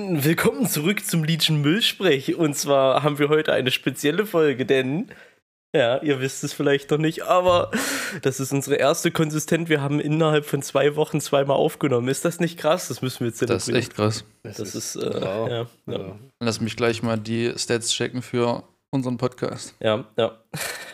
Willkommen zurück zum Liedchen Müllsprech. Und zwar haben wir heute eine spezielle Folge, denn, ja, ihr wisst es vielleicht noch nicht, aber das ist unsere erste konsistent. Wir haben innerhalb von zwei Wochen zweimal aufgenommen. Ist das nicht krass? Das müssen wir jetzt Das ist echt krass. Das, ist, äh, wow. ja, ja. Lass mich gleich mal die Stats checken für unseren Podcast. Ja, ja.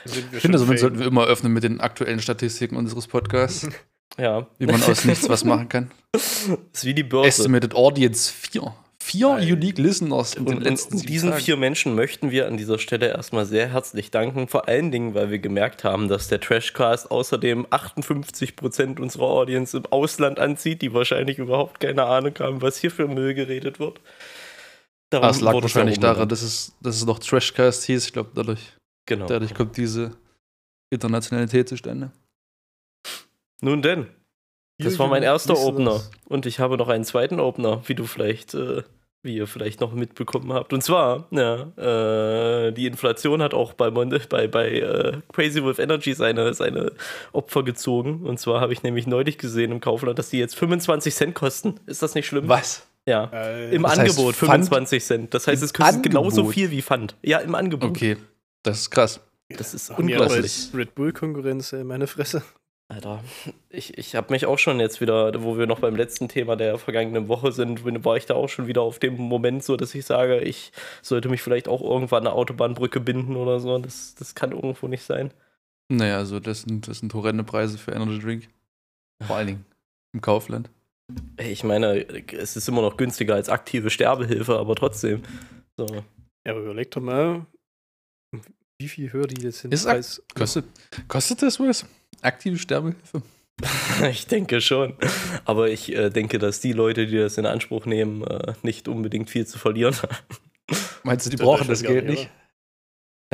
Ich finde, somit sollten wir immer öffnen mit den aktuellen Statistiken unseres Podcasts. ja. Wie man aus nichts was machen kann. Das ist wie die Börse. Estimated Audience 4. Vier Nein. Unique Listeners in den letzten und diesen Tagen. vier Menschen möchten wir an dieser Stelle erstmal sehr herzlich danken. Vor allen Dingen, weil wir gemerkt haben, dass der Trashcast außerdem 58% unserer Audience im Ausland anzieht, die wahrscheinlich überhaupt keine Ahnung haben, was hier für Müll geredet wird. Darum das lag wahrscheinlich daran, dass es, dass es noch Trashcast hieß. Ich glaube, dadurch, genau. dadurch kommt diese Internationalität zustande. Nun denn. Das war mein erster Opener. Und ich habe noch einen zweiten Opener, wie du vielleicht, äh, wie ihr vielleicht noch mitbekommen habt. Und zwar, ja, äh, die Inflation hat auch bei, bei, bei äh, Crazy Wolf Energy seine, seine Opfer gezogen. Und zwar habe ich nämlich neulich gesehen im Kaufland, dass die jetzt 25 Cent kosten. Ist das nicht schlimm? Was? Ja. Äh, Im Angebot 25 Cent. Das heißt, es kostet genauso viel wie Pfand. Ja, im Angebot. Okay. Das ist krass. Das ist unglaublich. Red Bull-Konkurrenz, meine Fresse. Alter, ich, ich habe mich auch schon jetzt wieder, wo wir noch beim letzten Thema der vergangenen Woche sind, war ich da auch schon wieder auf dem Moment so, dass ich sage, ich sollte mich vielleicht auch irgendwann eine Autobahnbrücke binden oder so. Das, das kann irgendwo nicht sein. Naja, also das sind, das sind horrende Preise für Energy Drink. Vor allen Dingen im Kaufland. Ich meine, es ist immer noch günstiger als aktive Sterbehilfe, aber trotzdem. So. Ja, aber überleg doch mal, wie viel höher die jetzt sind. Ist. Kostet, kostet das was? Aktive Sterbehilfe? ich denke schon. Aber ich äh, denke, dass die Leute, die das in Anspruch nehmen, äh, nicht unbedingt viel zu verlieren haben. Meinst du, die brauchen das Geld nicht?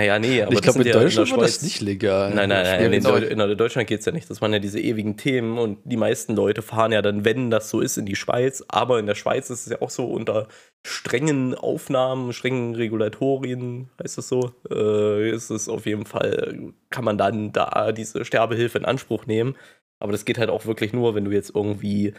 Naja, nee, aber ich glaube, in ja Deutschland in war das nicht legal. Nein, nein, nein, in, in, in Deutschland geht es ja nicht. Das waren ja diese ewigen Themen und die meisten Leute fahren ja dann, wenn das so ist, in die Schweiz. Aber in der Schweiz ist es ja auch so unter strengen Aufnahmen, strengen Regulatorien, heißt das so, äh, ist es auf jeden Fall, kann man dann da diese Sterbehilfe in Anspruch nehmen. Aber das geht halt auch wirklich nur, wenn du jetzt irgendwie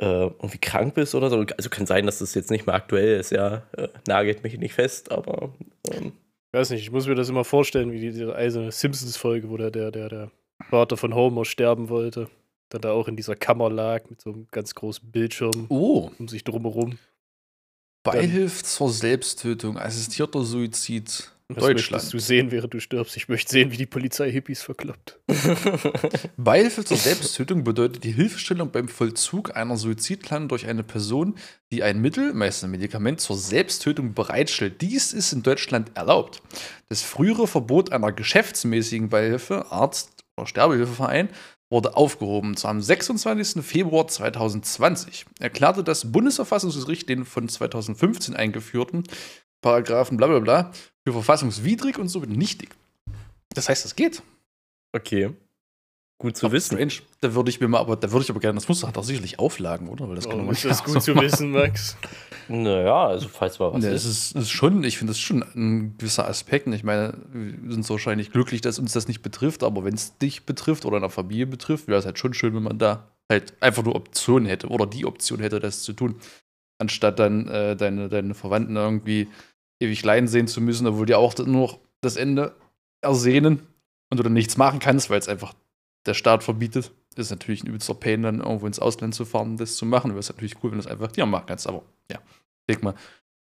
äh, irgendwie krank bist oder so. Also kann sein, dass das jetzt nicht mehr aktuell ist, ja. Äh, nagelt mich nicht fest, aber ähm, ich weiß nicht, ich muss mir das immer vorstellen, wie diese eiserne Simpsons-Folge, wo der, der, der, der Vater von Homer sterben wollte. Dann da auch in dieser Kammer lag mit so einem ganz großen Bildschirm oh. um sich drumherum. Beihilft zur Selbsttötung, assistierter Suizid. Was Deutschland. du sehen, während du stirbst? Ich möchte sehen, wie die Polizei Hippies verkloppt. Beihilfe zur Selbsttötung bedeutet die Hilfestellung beim Vollzug einer Suizidplanung durch eine Person, die ein Mittel, meist ein Medikament, zur Selbsttötung bereitstellt. Dies ist in Deutschland erlaubt. Das frühere Verbot einer geschäftsmäßigen Beihilfe, Arzt- oder Sterbehilfeverein, wurde aufgehoben. Zwar am 26. Februar 2020 erklärte das Bundesverfassungsgericht den von 2015 eingeführten Paragraphen bla bla bla für verfassungswidrig und somit nichtig. Das heißt, das geht. Okay. Gut zu aber wissen. Strange. Da würde ich mir mal, aber da würde ich aber gerne, das muss doch sicherlich Auflagen, oder? Weil das kann oh, ist das gut zu wissen, Max? naja, also falls mal was ja, ist. Es ist, ist schon, ich finde das schon ein gewisser Aspekt. Ich meine, wir sind so wahrscheinlich glücklich, dass uns das nicht betrifft, aber wenn es dich betrifft oder eine Familie betrifft, wäre es halt schon schön, wenn man da halt einfach nur Optionen hätte oder die Option hätte, das zu tun. Anstatt dann äh, deine, deine Verwandten irgendwie ewig leiden sehen zu müssen, obwohl die auch nur noch das Ende ersehnen und du dann nichts machen kannst, weil es einfach der Staat verbietet. Ist natürlich ein übelster Pain, dann irgendwo ins Ausland zu fahren, das zu machen. Wäre es natürlich cool, wenn du es einfach dir machen kannst. Aber ja, denk mal,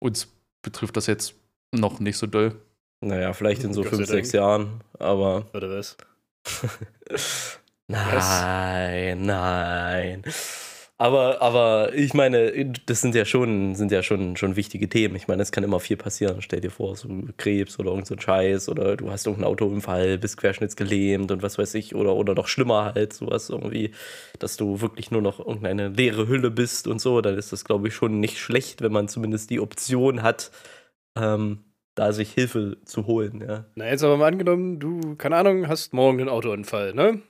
uns betrifft das jetzt noch nicht so doll. Naja, vielleicht in so fünf, sechs Jahren, aber. Oder was? nein, nein. Aber, aber ich meine, das sind ja schon, sind ja schon, schon wichtige Themen. Ich meine, es kann immer viel passieren. Stell dir vor, so Krebs oder irgend so ein Scheiß oder du hast irgendeinen Autounfall, bist querschnittsgelähmt und was weiß ich, oder, oder noch schlimmer halt, sowas irgendwie, dass du wirklich nur noch irgendeine leere Hülle bist und so, dann ist das, glaube ich, schon nicht schlecht, wenn man zumindest die Option hat, ähm, da sich Hilfe zu holen, ja. Na, jetzt aber mal angenommen, du, keine Ahnung, hast morgen einen Autounfall, ne?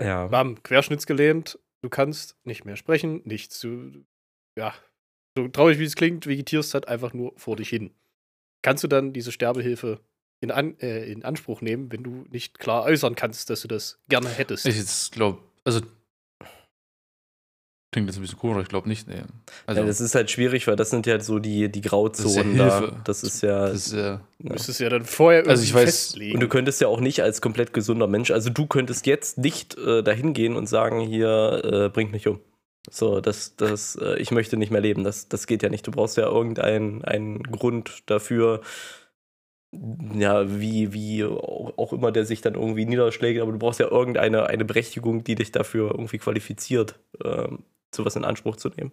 Ja. Bam, querschnittsgelähmt, Du kannst nicht mehr sprechen, nichts. Du, ja, so traurig wie es klingt, vegetierst halt einfach nur vor dich hin. Kannst du dann diese Sterbehilfe in, an, äh, in Anspruch nehmen, wenn du nicht klar äußern kannst, dass du das gerne hättest? Ich glaube, also Klingt jetzt ein bisschen komisch, aber ich glaube nicht. Nee. Also, ja, das ist halt schwierig, weil das sind ja so die, die Grauzonen Das ja da. Das ist ja. das ist, äh, ja. Müsstest ja dann vorher Also ich irgendwie weiß- festlegen. Und du könntest ja auch nicht als komplett gesunder Mensch, also du könntest jetzt nicht äh, dahin gehen und sagen, hier, äh, bringt mich um. So, das, das, äh, ich möchte nicht mehr leben. Das, das geht ja nicht. Du brauchst ja irgendeinen einen Grund dafür, ja, wie, wie auch auch immer der sich dann irgendwie niederschlägt, aber du brauchst ja irgendeine eine Berechtigung, die dich dafür irgendwie qualifiziert, ähm, sowas in Anspruch zu nehmen.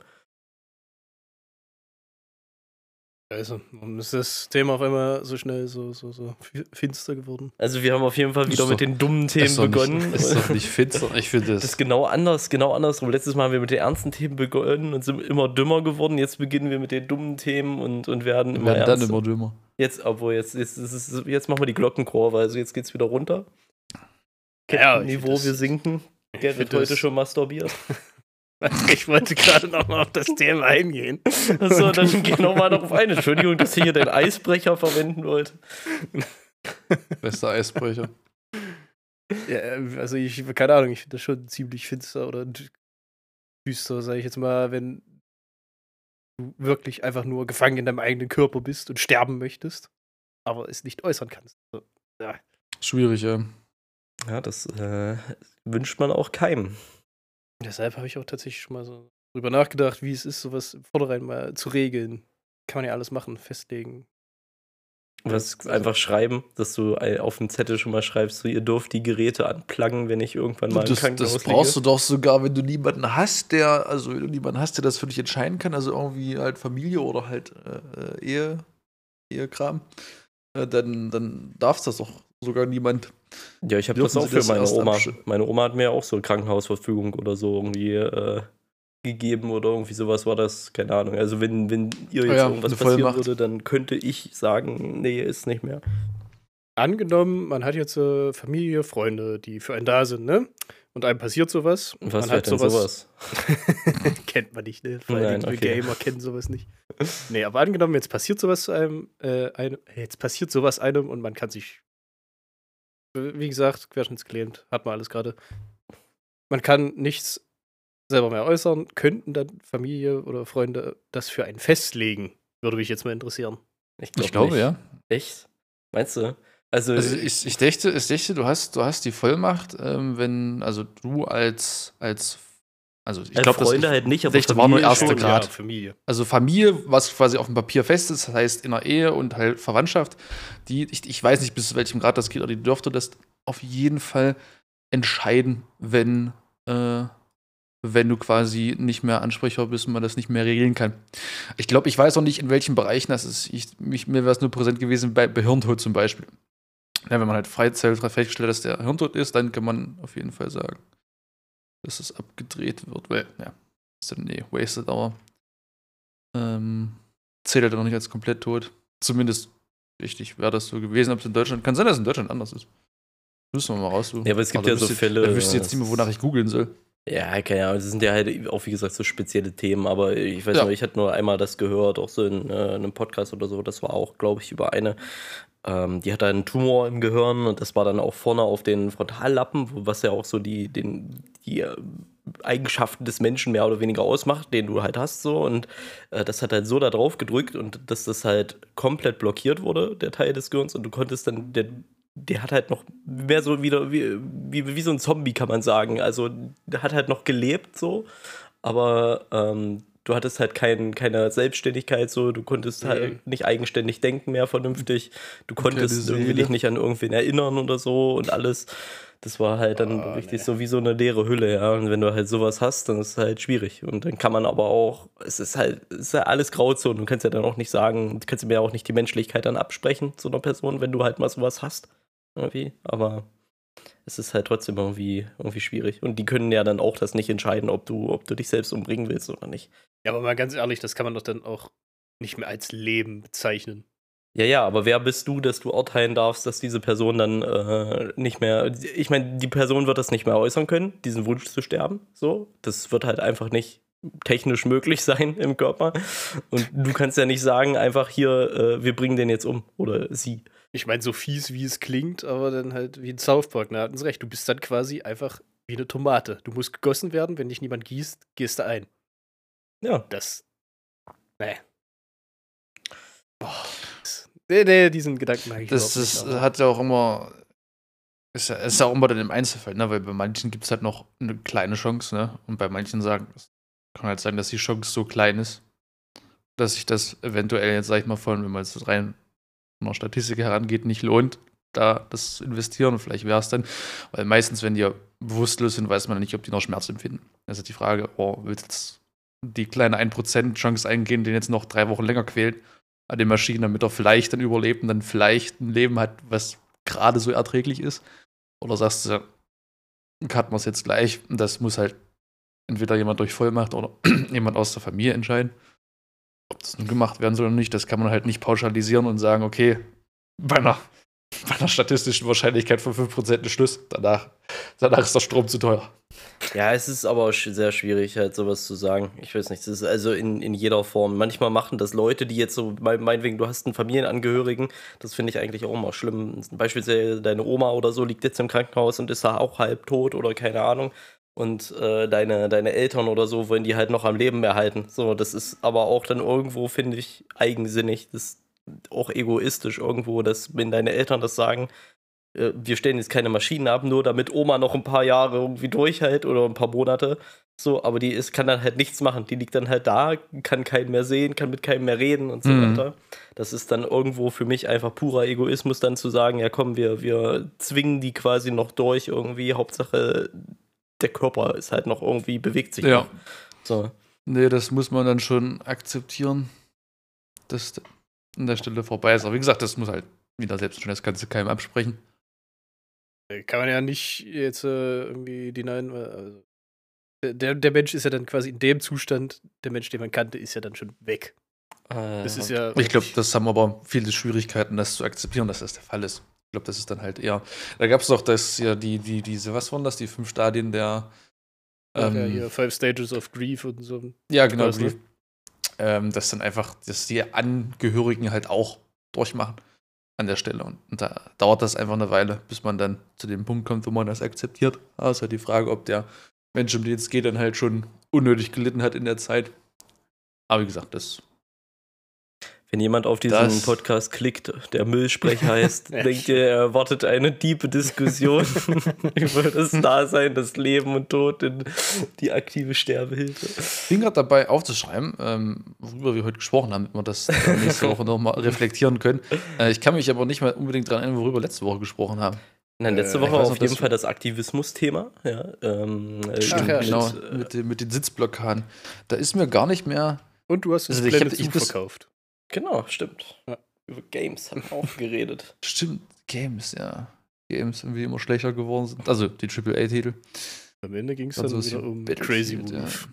Also, warum ist das Thema auf einmal so schnell so, so, so fi- finster geworden? Also wir haben auf jeden Fall Ist wieder doch- mit den dummen Themen begonnen. Nicht, ist doch nicht finster. Ich finde Das das. ist genau anders, genau andersrum. Letztes Mal haben wir mit den ernsten Themen begonnen und sind immer dümmer geworden. Jetzt beginnen wir mit den dummen Themen und, und werden Wir immer werden dann ernster. immer dümmer. Jetzt, obwohl jetzt, jetzt, jetzt, jetzt, machen wir die Glockenkurve, also jetzt geht's wieder runter. Ja, Niveau, wir sinken. Gerrit heute schon masturbiert. Ich wollte gerade noch mal auf das Thema eingehen. Achso, dann geh nochmal darauf ein. Entschuldigung, dass ich hier den Eisbrecher verwenden wollte. Bester Eisbrecher. Ja, also ich, keine Ahnung, ich finde das schon ziemlich finster oder düster, sage ich jetzt mal, wenn du wirklich einfach nur gefangen in deinem eigenen Körper bist und sterben möchtest, aber es nicht äußern kannst. So, Schwierig, ja. Ja, das äh, wünscht man auch keinem. Deshalb habe ich auch tatsächlich schon mal so drüber nachgedacht, wie es ist, sowas im Vornherein mal zu regeln. Kann man ja alles machen, festlegen. Was Also- einfach schreiben, dass du ein- auf dem Zettel schon mal schreibst, so ihr dürft die Geräte anpluggen, wenn ich irgendwann mal Das, Krankenhaus das liege. brauchst du doch sogar, wenn du niemanden hast, der, also wenn du niemanden hast, der das für dich entscheiden kann, also irgendwie halt Familie oder halt äh, äh, Ehe, Ehekram, äh, dann, dann darf das doch sogar niemand. Ja, ich habe das auch für das meine Oma. Meine Oma hat mir auch so Krankenhausverfügung oder so irgendwie äh, gegeben oder irgendwie sowas war das, keine Ahnung. Also wenn, wenn ihr jetzt Ja, irgendwas eine passieren Vollmacht. würde, dann könnte ich sagen, nee, ist nicht mehr. Angenommen, man hat jetzt äh, Familie, Freunde, die für einen da sind, ne? Und einem passiert sowas. Und was man wäre hat denn sowas? kennt man nicht, ne? Vor allem Nein, die okay. Gamer kennen sowas nicht. Nee, aber angenommen, jetzt passiert sowas zu einem, äh, einem, jetzt passiert sowas einem und man kann sich, wie gesagt, querschnittsgelähmt, hat man alles gerade. Man kann nichts selber mehr äußern, könnten dann Familie oder Freunde das für einen festlegen? Würde mich jetzt mal interessieren. Ich, glaub Ich glaube, nicht. ja. Echt? Meinst du? Also, Also ich, ich dächte, ich dächte, du hast, du hast die Vollmacht, ähm, wenn, also du als, als also ich als glaube, Freunde halt nicht, aber Rechte war nur Familie erster schon. Grad. Ja, Familie. Also Familie, was quasi auf dem Papier fest ist, das heißt in der Ehe und halt Verwandtschaft, die, ich, ich weiß nicht, bis zu welchem Grad das geht, aber die dürfte das auf jeden Fall entscheiden, wenn, äh, wenn du quasi nicht mehr ansprechbar bist und man das nicht mehr regeln kann. Ich glaube, ich weiß auch nicht, in welchen Bereichen das ist. Ich, mich, mir wäre es nur präsent gewesen bei, bei Hirntod zum Beispiel. Ja, wenn man halt Freizeit feststellt, dass der Hirntod ist, dann kann man auf jeden Fall sagen, dass es abgedreht wird, weil, ja, ist dann nee, wasted, aber ähm, zählt halt noch nicht als komplett tot. Zumindest richtig wäre das so gewesen, ob es in Deutschland, kann sein, dass es in Deutschland anders ist. Müssen wir mal raussuchen. Ja, aber es gibt da ja so wüsste- Fälle, Da wüsste ich jetzt nicht mehr, wonach ich googeln soll. Ja, keine Ahnung, das sind ja halt auch, wie gesagt, so spezielle Themen, aber ich weiß Ja. noch, ich hatte nur einmal das gehört, auch so in äh, einem Podcast oder so, das war auch, glaube ich, über eine, ähm, die hatte einen Tumor im Gehirn und das war dann auch vorne auf den Frontallappen, was ja auch so die, den, die äh, Eigenschaften des Menschen mehr oder weniger ausmacht, den du halt hast, so. Und äh, das hat halt so da drauf gedrückt und dass das halt komplett blockiert wurde, der Teil des Gehirns. Und du konntest dann, der, der hat halt noch mehr so wieder wie, wie, wie so ein Zombie, kann man sagen. Also der hat halt noch gelebt so, aber ähm, du hattest halt kein, keine Selbstständigkeit so, du konntest Mhm. halt nicht eigenständig denken mehr vernünftig, du konntest irgendwie dich nicht an irgendwen erinnern oder so und alles. Das war halt dann Oh, richtig nee. so wie so eine leere Hülle, ja. Und wenn du halt sowas hast, dann ist es halt schwierig. Und dann kann man aber auch, es ist halt, es ist ja alles Grauzone. Du kannst ja dann auch nicht sagen, du kannst mir ja auch nicht die Menschlichkeit dann absprechen zu einer Person, wenn du halt mal sowas hast. Irgendwie. Aber es ist halt trotzdem irgendwie, irgendwie schwierig. Und die können ja dann auch das nicht entscheiden, ob du, ob du dich selbst umbringen willst oder nicht. Ja, aber mal ganz ehrlich, das kann man doch dann auch nicht mehr als Leben bezeichnen. Ja, ja, aber wer bist du, dass du urteilen darfst, dass diese Person dann äh, nicht mehr. Ich meine, die Person wird das nicht mehr äußern können, diesen Wunsch zu sterben. So. Das wird halt einfach nicht technisch möglich sein im Körper. Und du kannst ja nicht sagen, einfach hier, äh, wir bringen den jetzt um oder sie. Ich meine, so fies wie es klingt, aber dann halt wie in South Park, da hatten sie recht. Du bist dann quasi einfach wie eine Tomate. Du musst gegossen werden, wenn dich niemand gießt, gehst du ein. Ja. Das. Nee. Boah. Nee, nee, diesen Gedanken mag ich Das, das nicht, hat ja auch immer. Ist ja, ist ja auch immer dann im Einzelfall, ne? Weil bei manchen gibt es halt noch eine kleine Chance, ne? Und bei manchen sagen, es kann halt sein, dass die Chance so klein ist, dass sich das eventuell jetzt, sag ich mal, von, wenn man jetzt rein von der Statistik herangeht, nicht lohnt, da das investieren. Vielleicht wäre es dann, weil meistens, wenn die bewusstlos sind, weiß man nicht, ob die noch Schmerz empfinden. Also die Frage, oh, willst du jetzt die kleine 1% Chance eingehen, den jetzt noch drei Wochen länger quält an den Maschinen, damit er vielleicht dann überlebt und dann vielleicht ein Leben hat, was gerade so erträglich ist? Oder sagst du, cutten wir es jetzt gleich das muss halt entweder jemand durch Vollmacht oder jemand aus der Familie entscheiden, ob das nun gemacht werden soll oder nicht. Das kann man halt nicht pauschalisieren und sagen, okay, bei einer, bei einer statistischen Wahrscheinlichkeit von 5% ist Schluss. Danach, danach ist der Strom zu teuer. Ja, es ist aber sehr schwierig, halt sowas zu sagen. Ich weiß nicht, das ist also in, in jeder Form. Manchmal machen das Leute, die jetzt so, mein- meinetwegen, du hast einen Familienangehörigen, das finde ich eigentlich auch immer schlimm. Beispielsweise deine Oma oder so liegt jetzt im Krankenhaus und ist da auch halb tot oder keine Ahnung. Und äh, deine, deine Eltern oder so wollen die halt noch am Leben erhalten. So, das ist aber auch dann irgendwo, finde ich, eigensinnig. Das ist auch egoistisch irgendwo, dass wenn deine Eltern das sagen, äh, wir stellen jetzt keine Maschinen ab, nur damit Oma noch ein paar Jahre irgendwie durchhält oder ein paar Monate. So, aber die ist, kann dann halt nichts machen. Die liegt dann halt da, kann keinen mehr sehen, kann mit keinem mehr reden und so Mhm. weiter. Das ist dann irgendwo für mich einfach purer Egoismus, dann zu sagen, ja komm, wir, wir zwingen die quasi noch durch irgendwie. Hauptsache, der Körper ist halt noch irgendwie, bewegt sich Ja. noch. So. Nee, das muss man dann schon akzeptieren, dass an der Stelle vorbei ist. Aber wie gesagt, das muss halt wieder selbst schon das Ganze keinem absprechen. Kann man ja nicht jetzt äh, irgendwie denyen, weil, also, der, der Mensch ist ja dann quasi in dem Zustand, der Mensch, den man kannte, ist ja dann schon weg. Äh, Das ist ja. Ich glaube, das haben aber viele Schwierigkeiten, das zu akzeptieren, dass das der Fall ist. Ich glaube, das ist dann halt eher. Da gab es doch das, ja, die, die, diese, was waren das, die fünf Stadien der. Ähm, ja, hier, Five Stages of Grief und so. Ja, genau. Weiß, ne? Brief. Ähm, dass dann einfach, dass die Angehörigen halt auch durchmachen an der Stelle. Und, und da dauert das einfach eine Weile, bis man dann zu dem Punkt kommt, wo man das akzeptiert. Aber es ist halt die Frage, ob der Mensch, um den es geht, dann halt schon unnötig gelitten hat in der Zeit. Aber wie gesagt, das. Wenn jemand auf diesen Das- Podcast klickt, der Müllsprecher heißt, denkt ihr, er erwartet eine tiefe Diskussion über das Dasein, das Leben und Tod und die aktive Sterbehilfe. Ich bin gerade dabei aufzuschreiben, ähm, worüber wir heute gesprochen haben, damit wir das äh, nächste Woche nochmal reflektieren können. Äh, ich kann mich aber nicht mal unbedingt daran erinnern, worüber wir letzte Woche gesprochen haben. Nein, letzte Äh, Woche auf jeden Fall das Aktivismus-Thema. Ja, ähm, äh, Ach ja, genau, äh, mit, den- mit den Sitzblockaden. Da ist mir gar nicht mehr. Und du hast das Also ich hab- ich verkauft. Genau, stimmt. Ja. Über Games haben wir auch geredet. Stimmt, Games, ja. Games irgendwie immer schlechter geworden sind. Also die AAA-Titel. Am Ende ging es dann so ist wieder um Battlefield, Crazy Wolf.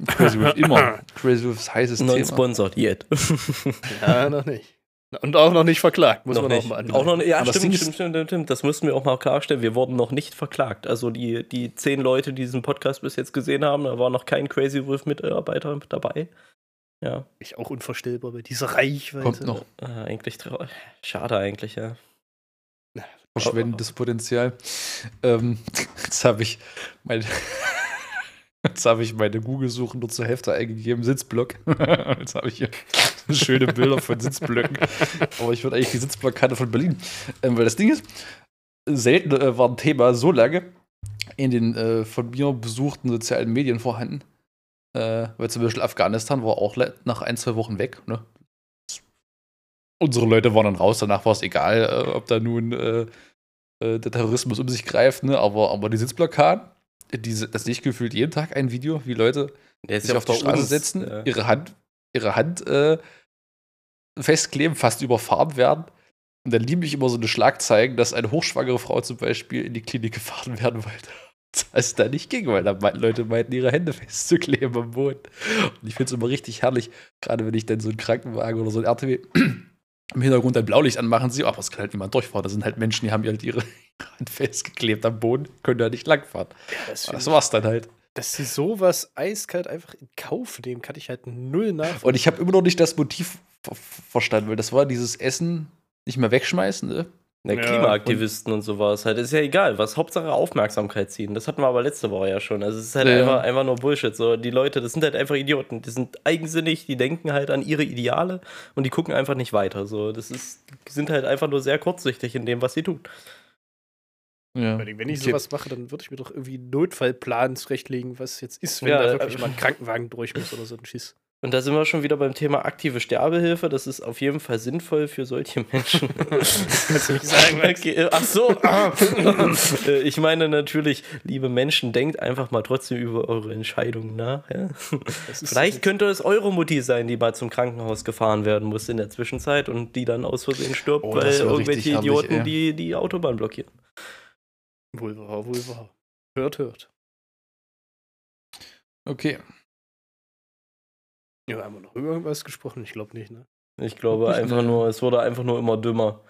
Ja. Crazy Wolf, immer. Crazy Wolfs heißes Thema. Non-sponsored yet. Ja. noch nicht. Und auch noch nicht verklagt, muss noch man nicht. auch mal anmerken. Auch noch nicht. Ja, Aber das stimmt, stimmt, stimmt, stimmt, stimmt. Das müssten wir auch mal klarstellen. Wir wurden noch nicht verklagt. Also die, die zehn Leute, die diesen Podcast bis jetzt gesehen haben, da war noch kein Crazy Wolf-Mitarbeiter dabei. Ja, Ich auch unvorstellbar bei dieser Reichweite. Kommt noch. äh, eigentlich traurig. Schade eigentlich, ja. Verschwendendes Potenzial. Ähm, jetzt habe ich meine. Jetzt habe ich meine Google-Suche nur zur Hälfte eingegeben, Sitzblock. Jetzt habe ich hier schöne Bilder von Sitzblöcken. Aber ich würde eigentlich die Sitzblockade von Berlin. Ähm, weil das Ding ist, selten äh, war ein Thema so lange in den äh, von mir besuchten sozialen Medien vorhanden. Äh, weil zum Beispiel Afghanistan war auch nach ein, zwei Wochen weg. Ne? Unsere Leute waren dann raus, danach war es egal, äh, ob da nun äh, äh, der Terrorismus um sich greift, ne? aber, aber die Sitzblockaden, diese, das sehe ich gefühlt jeden Tag ein Video, wie Leute Der sich auf die Straße setzen, Ja. ihre Hand, ihre Hand äh, festkleben, fast überfahren werden. Und dann liebe ich immer so eine Schlagzeilen, dass eine hochschwangere Frau zum Beispiel in die Klinik gefahren werden wollte. Das da nicht ging, weil da meinten Leute meinten, ihre Hände festzukleben am Boden. Und ich finde es immer richtig herrlich, gerade wenn ich dann so einen Krankenwagen oder so ein RTW im Hintergrund ein Blaulicht anmachen sehe, aber es kann halt niemand durchfahren. Das sind halt Menschen, die haben halt ihre Hand festgeklebt am Boden, können da nicht langfahren. Ja, das, Das war's dann halt. dass sie sowas eiskalt einfach in Kauf nehmen, kann ich halt null nachvollziehen. Und ich habe immer noch nicht das Motiv ver verstanden, weil das war dieses Essen nicht mehr wegschmeißen, ne? Der Ja, Klimaaktivisten und, sowas. Halt, ist ja egal, was Hauptsache Aufmerksamkeit ziehen. Das hatten wir aber letzte Woche ja schon. Also es ist halt Ja, einfach, einfach nur Bullshit. So, die Leute, das sind halt einfach Idioten. Die sind eigensinnig, die denken halt an ihre Ideale und die gucken einfach nicht weiter. So, das ist, die sind halt einfach nur sehr kurzsichtig in dem, was sie tun. Ja. Wenn ich- sowas mache, dann würde ich mir doch irgendwie einen Notfallplan zurechtlegen, was jetzt ist, wenn Ja, da äh, wirklich mal ein Krankenwagen durch muss oder so ein Schiss. Und da sind wir schon wieder beim Thema aktive Sterbehilfe. Das ist auf jeden Fall sinnvoll für solche Menschen. Kannst du nicht sagen, Max? Okay, ach so. ah. Äh, ich meine natürlich, liebe Menschen, denkt einfach mal trotzdem über eure Entscheidungen nach. Ja? Vielleicht könnte es eure Mutti sein, die mal zum Krankenhaus gefahren werden muss in der Zwischenzeit und die dann aus Versehen stirbt, Oh, weil irgendwelche Idioten die, die Autobahn blockieren. Wohl wahr, wohl wahr. Hört, hört. Okay. Ja, haben wir noch über irgendwas gesprochen? Ich glaube nicht, ne? Ich glaube einfach nur, es wurde einfach nur immer dümmer.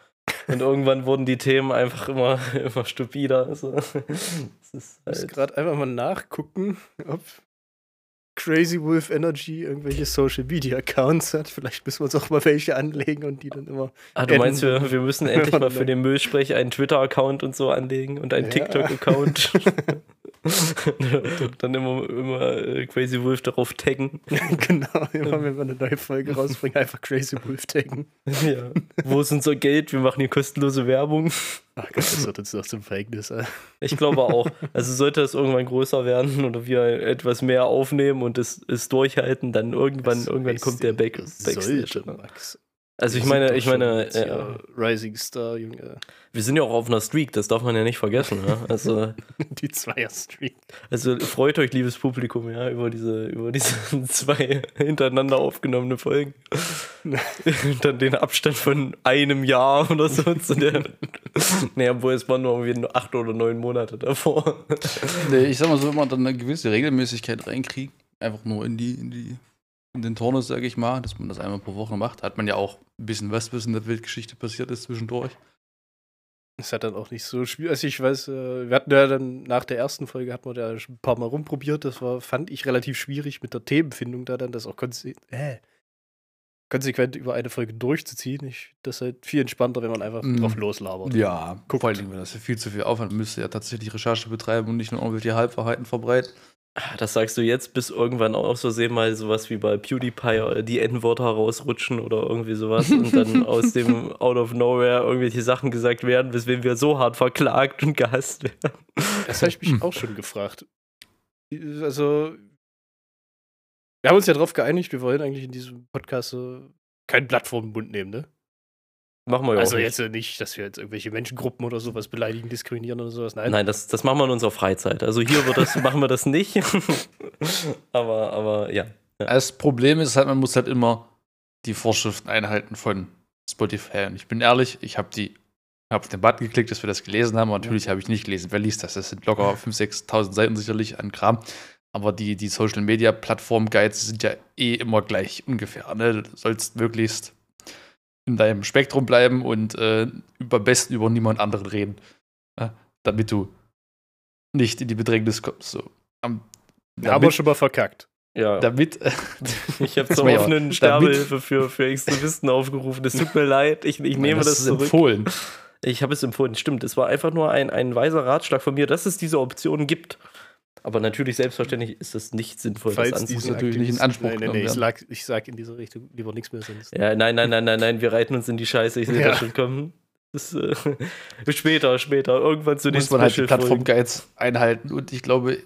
Und irgendwann wurden die Themen einfach immer, immer stupider. Also, es ist Ich muss halt, gerade einfach mal nachgucken, ob Crazy Wolf Energy irgendwelche Social Media Accounts hat. Vielleicht müssen wir uns auch mal welche anlegen und die dann immer. ah, du meinst, wir, wir müssen endlich mal für den Müllsprech einen Twitter-Account und so anlegen und einen Ja. TikTok-Account. dann immer, immer äh, Crazy Wolf darauf taggen. genau, immer wenn wir eine neue Folge rausbringen, einfach Crazy Wolf taggen. Ja. Wo ist unser Geld? Wir machen hier kostenlose Werbung. Ach Gott, das wird uns noch zum Verhängnis. ey. Ich glaube auch. Also sollte es irgendwann größer werden oder wir etwas mehr aufnehmen und es, es durchhalten, dann irgendwann, Das irgendwann kommt der Back, das Backstage. sollte, ne? Max. Also ich meine, ich meine, ja, hier Rising Star, Junge. wir sind ja auch auf einer Streak, das darf man ja nicht vergessen. Ja? Also, Die Zweier-Streak. also freut euch, liebes Publikum, ja, über diese, über diese zwei hintereinander aufgenommene Folgen. Und dann den Abstand von einem Jahr oder so zu der. nee, obwohl es waren nur irgendwie acht oder neun Monate davor. Nee, ich sag mal so, wenn man dann eine gewisse Regelmäßigkeit reinkriegt, einfach nur in die, in die, den Turnus, sage ich mal, dass man das einmal pro Woche macht, hat man ja auch ein bisschen was, was in der Weltgeschichte passiert ist zwischendurch. Das hat dann auch nicht so schwierig. Also ich weiß, äh, wir hatten ja dann nach der ersten Folge hatten wir da ein paar Mal rumprobiert. Das war, fand ich relativ schwierig mit der Themenfindung da dann, das auch konse äh, konsequent über eine Folge durchzuziehen. Ich, das ist halt viel entspannter, wenn man einfach Mm. drauf loslabert. Ja, Guckt. vor allen Dingen, wenn das ja viel zu viel Aufwand man müsste ja tatsächlich Recherche betreiben und nicht nur irgendwelche Halbwahrheiten verbreiten. Das sagst du jetzt, bis irgendwann auch so sehen mal sowas wie bei PewDiePie äh, die N-Wörter rausrutschen oder irgendwie sowas und dann aus dem Out of Nowhere irgendwelche Sachen gesagt werden, weswegen wir so hart verklagt und gehasst werden. Das habe ich mich auch schon gefragt. Also, wir haben uns ja darauf geeinigt, wir wollen eigentlich in diesem Podcast so kein Blatt vor den Mund nehmen, ne? Machen wir ja also auch jetzt nicht, dass wir jetzt irgendwelche Menschengruppen oder sowas beleidigen, diskriminieren oder sowas. Nein. Nein, das, das machen wir in unserer Freizeit. Also hier wird das, machen wir das nicht. aber, aber ja. Das Problem ist halt, man muss halt immer die Vorschriften einhalten von Spotify. Und ich bin ehrlich, ich habe die habe auf den Button geklickt, dass wir das gelesen haben. aber Natürlich habe ich nicht gelesen. Wer liest das? Das sind locker 5.000, 6.000 Seiten sicherlich an Kram. Aber die, die Social Media Plattform Guides sind ja eh immer gleich ungefähr. Ne? Du sollst möglichst in deinem Spektrum bleiben und äh, über besten über niemand anderen reden. Ja? Damit du nicht in die Bedrängnis kommst. So. Am- wir haben wir schon mal verkackt. ja. damit, Ich habe Das zur ja- offenen damit- Sterbehilfe für, für Extremisten aufgerufen. Es tut mir leid, ich, ich nehme das, das, ist zurück. empfohlen. Ich habe es empfohlen, stimmt. Es war einfach nur ein, ein weiser Ratschlag von mir, dass es diese Option gibt. Aber natürlich, selbstverständlich ist es nicht sinnvoll, Falls das diese anzunehmen. natürlich nicht in Anspruch Nein, nein, genommen nee, ich, lag, ich sag in diese Richtung lieber nichts mehr sonst. Ja, nein, nein, nein, nein, nein, wir reiten uns in die Scheiße. Ich sehe Ja. das schon kommen. Das, äh, später, später, irgendwann zu muss den man halt die. Plattform-Guides einhalten. Und ich glaube,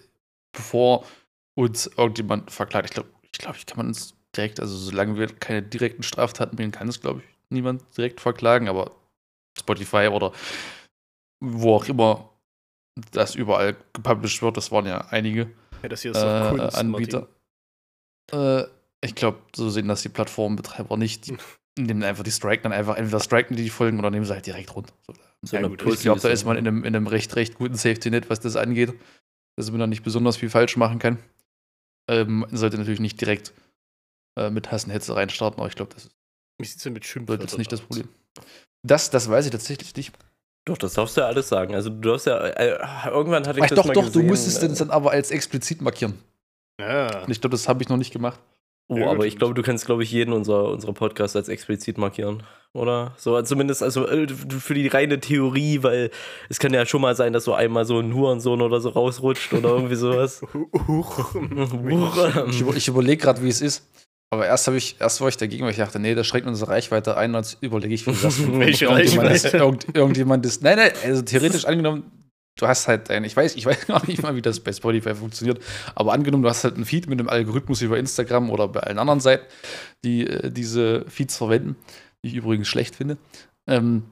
bevor uns irgendjemand verklagt, ich glaube, ich, glaube, ich kann man uns direkt, also solange wir keine direkten Straftaten begehen, kann es, glaube ich, niemand direkt verklagen, aber Spotify oder wo auch immer das überall gepublished wird, das waren ja einige Ja, das hier ist äh, Kunst, Anbieter. Äh, ich glaube, so sehen das die Plattformbetreiber nicht. Die nehmen einfach die Strike dann einfach, entweder striken die die Folgen oder nehmen sie halt direkt runter. So, So Ja, gut, ich glaube, da ist man in einem, in einem recht, recht guten Safety-Net, was das angeht. Dass man da nicht besonders viel falsch machen kann. Ähm, man sollte natürlich nicht direkt äh, mit Hassenhetze reinstarten, aber ich glaube, das ist Wie sieht es denn mit Schimpfwörtern jetzt nicht das? Problem. Das, das weiß ich tatsächlich nicht. Doch, das darfst du ja alles sagen. Also du darfst ja, äh, irgendwann hatte ich Ach, das doch, mal doch, gesehen, du musstest äh, den dann aber als explizit markieren. Ja. Und ich glaube, das habe ich noch nicht gemacht. Oh, Ja, aber ich glaube, du kannst, glaube ich, jeden unserer, unserer Podcasts als explizit markieren. Oder? So, also zumindest also äh, für die reine Theorie, weil es kann ja schon mal sein, dass so einmal so ein Hurensohn oder so rausrutscht oder irgendwie sowas. Huch. Ich, über, ich überlege gerade, wie es ist. Aber erst habe ich, erst war ich dagegen, weil ich dachte, nee, das schränkt unsere Reichweite ein. Und überlege ich, wie das Welche irgendjemand, Reichweite? irgend, irgendjemand ist. Nein, nein, also theoretisch angenommen, du hast halt ein, ich weiß, ich weiß gar nicht mal, wie das bei Spotify funktioniert, aber angenommen, du hast halt einen Feed mit einem Algorithmus über Instagram oder bei allen anderen Seiten, die äh, diese Feeds verwenden, die ich übrigens schlecht finde. Ähm,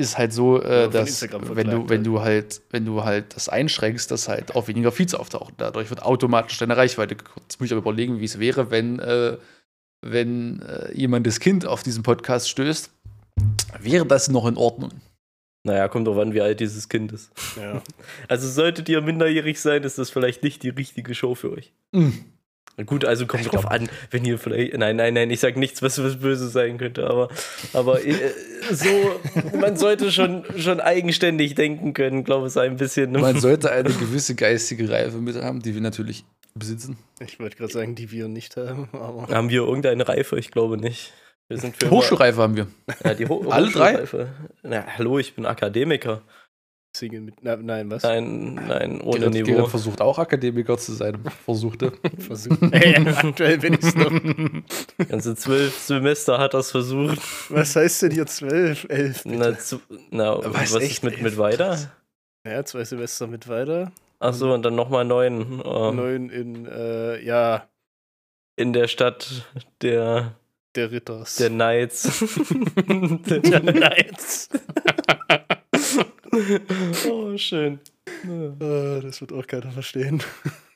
ist halt so, äh, dass wenn du, wenn halt. du halt, wenn du halt das einschränkst, dass halt auch weniger Feeds auftauchen. Dadurch wird automatisch deine Reichweite gekürzt. Jetzt muss ich aber überlegen, wie es wäre, wenn, äh, wenn äh, jemandes Kind auf diesen Podcast stößt. Wäre das noch in Ordnung? Naja, kommt drauf an, wie alt dieses Kind ist. Ja. Also solltet ihr minderjährig sein, ist das vielleicht nicht die richtige Show für euch. Na Gut, also kommt Ich drauf an, wenn ihr vielleicht. Nein, nein, nein, ich sag nichts, was, was böse sein könnte, aber, aber äh, so, man sollte schon, schon eigenständig denken können, glaube ich, ein bisschen. Man sollte eine gewisse geistige Reife mit haben, die wir natürlich besitzen. Ich wollte gerade sagen, die wir nicht haben, aber. Haben wir irgendeine Reife? Ich glaube nicht. Wir sind für Hochschulreife haben wir. Ja, die Ho Alle drei? Hochschulreife. Na, hallo, ich bin Akademiker. Single mit. Na, nein, was? Nein, nein, ohne Gerrit, Niveau. Gerrit versucht auch Akademiker zu sein. Versuchte. Versuch. Ey, aktuell bin ich's noch. Ganze zwölf Semester hat das versucht. Was heißt denn hier 12, 11? Na, Bitte? zu, na Was, was, echt? ist mit, mit Elf? weiter? Ja, zwei Semester mit weiter. Achso, und dann nochmal neun. Oh, Neun in, äh, ja, in der Stadt der, der Ritters. der Knights. der Knights. Oh, schön. Ah, das wird auch keiner verstehen.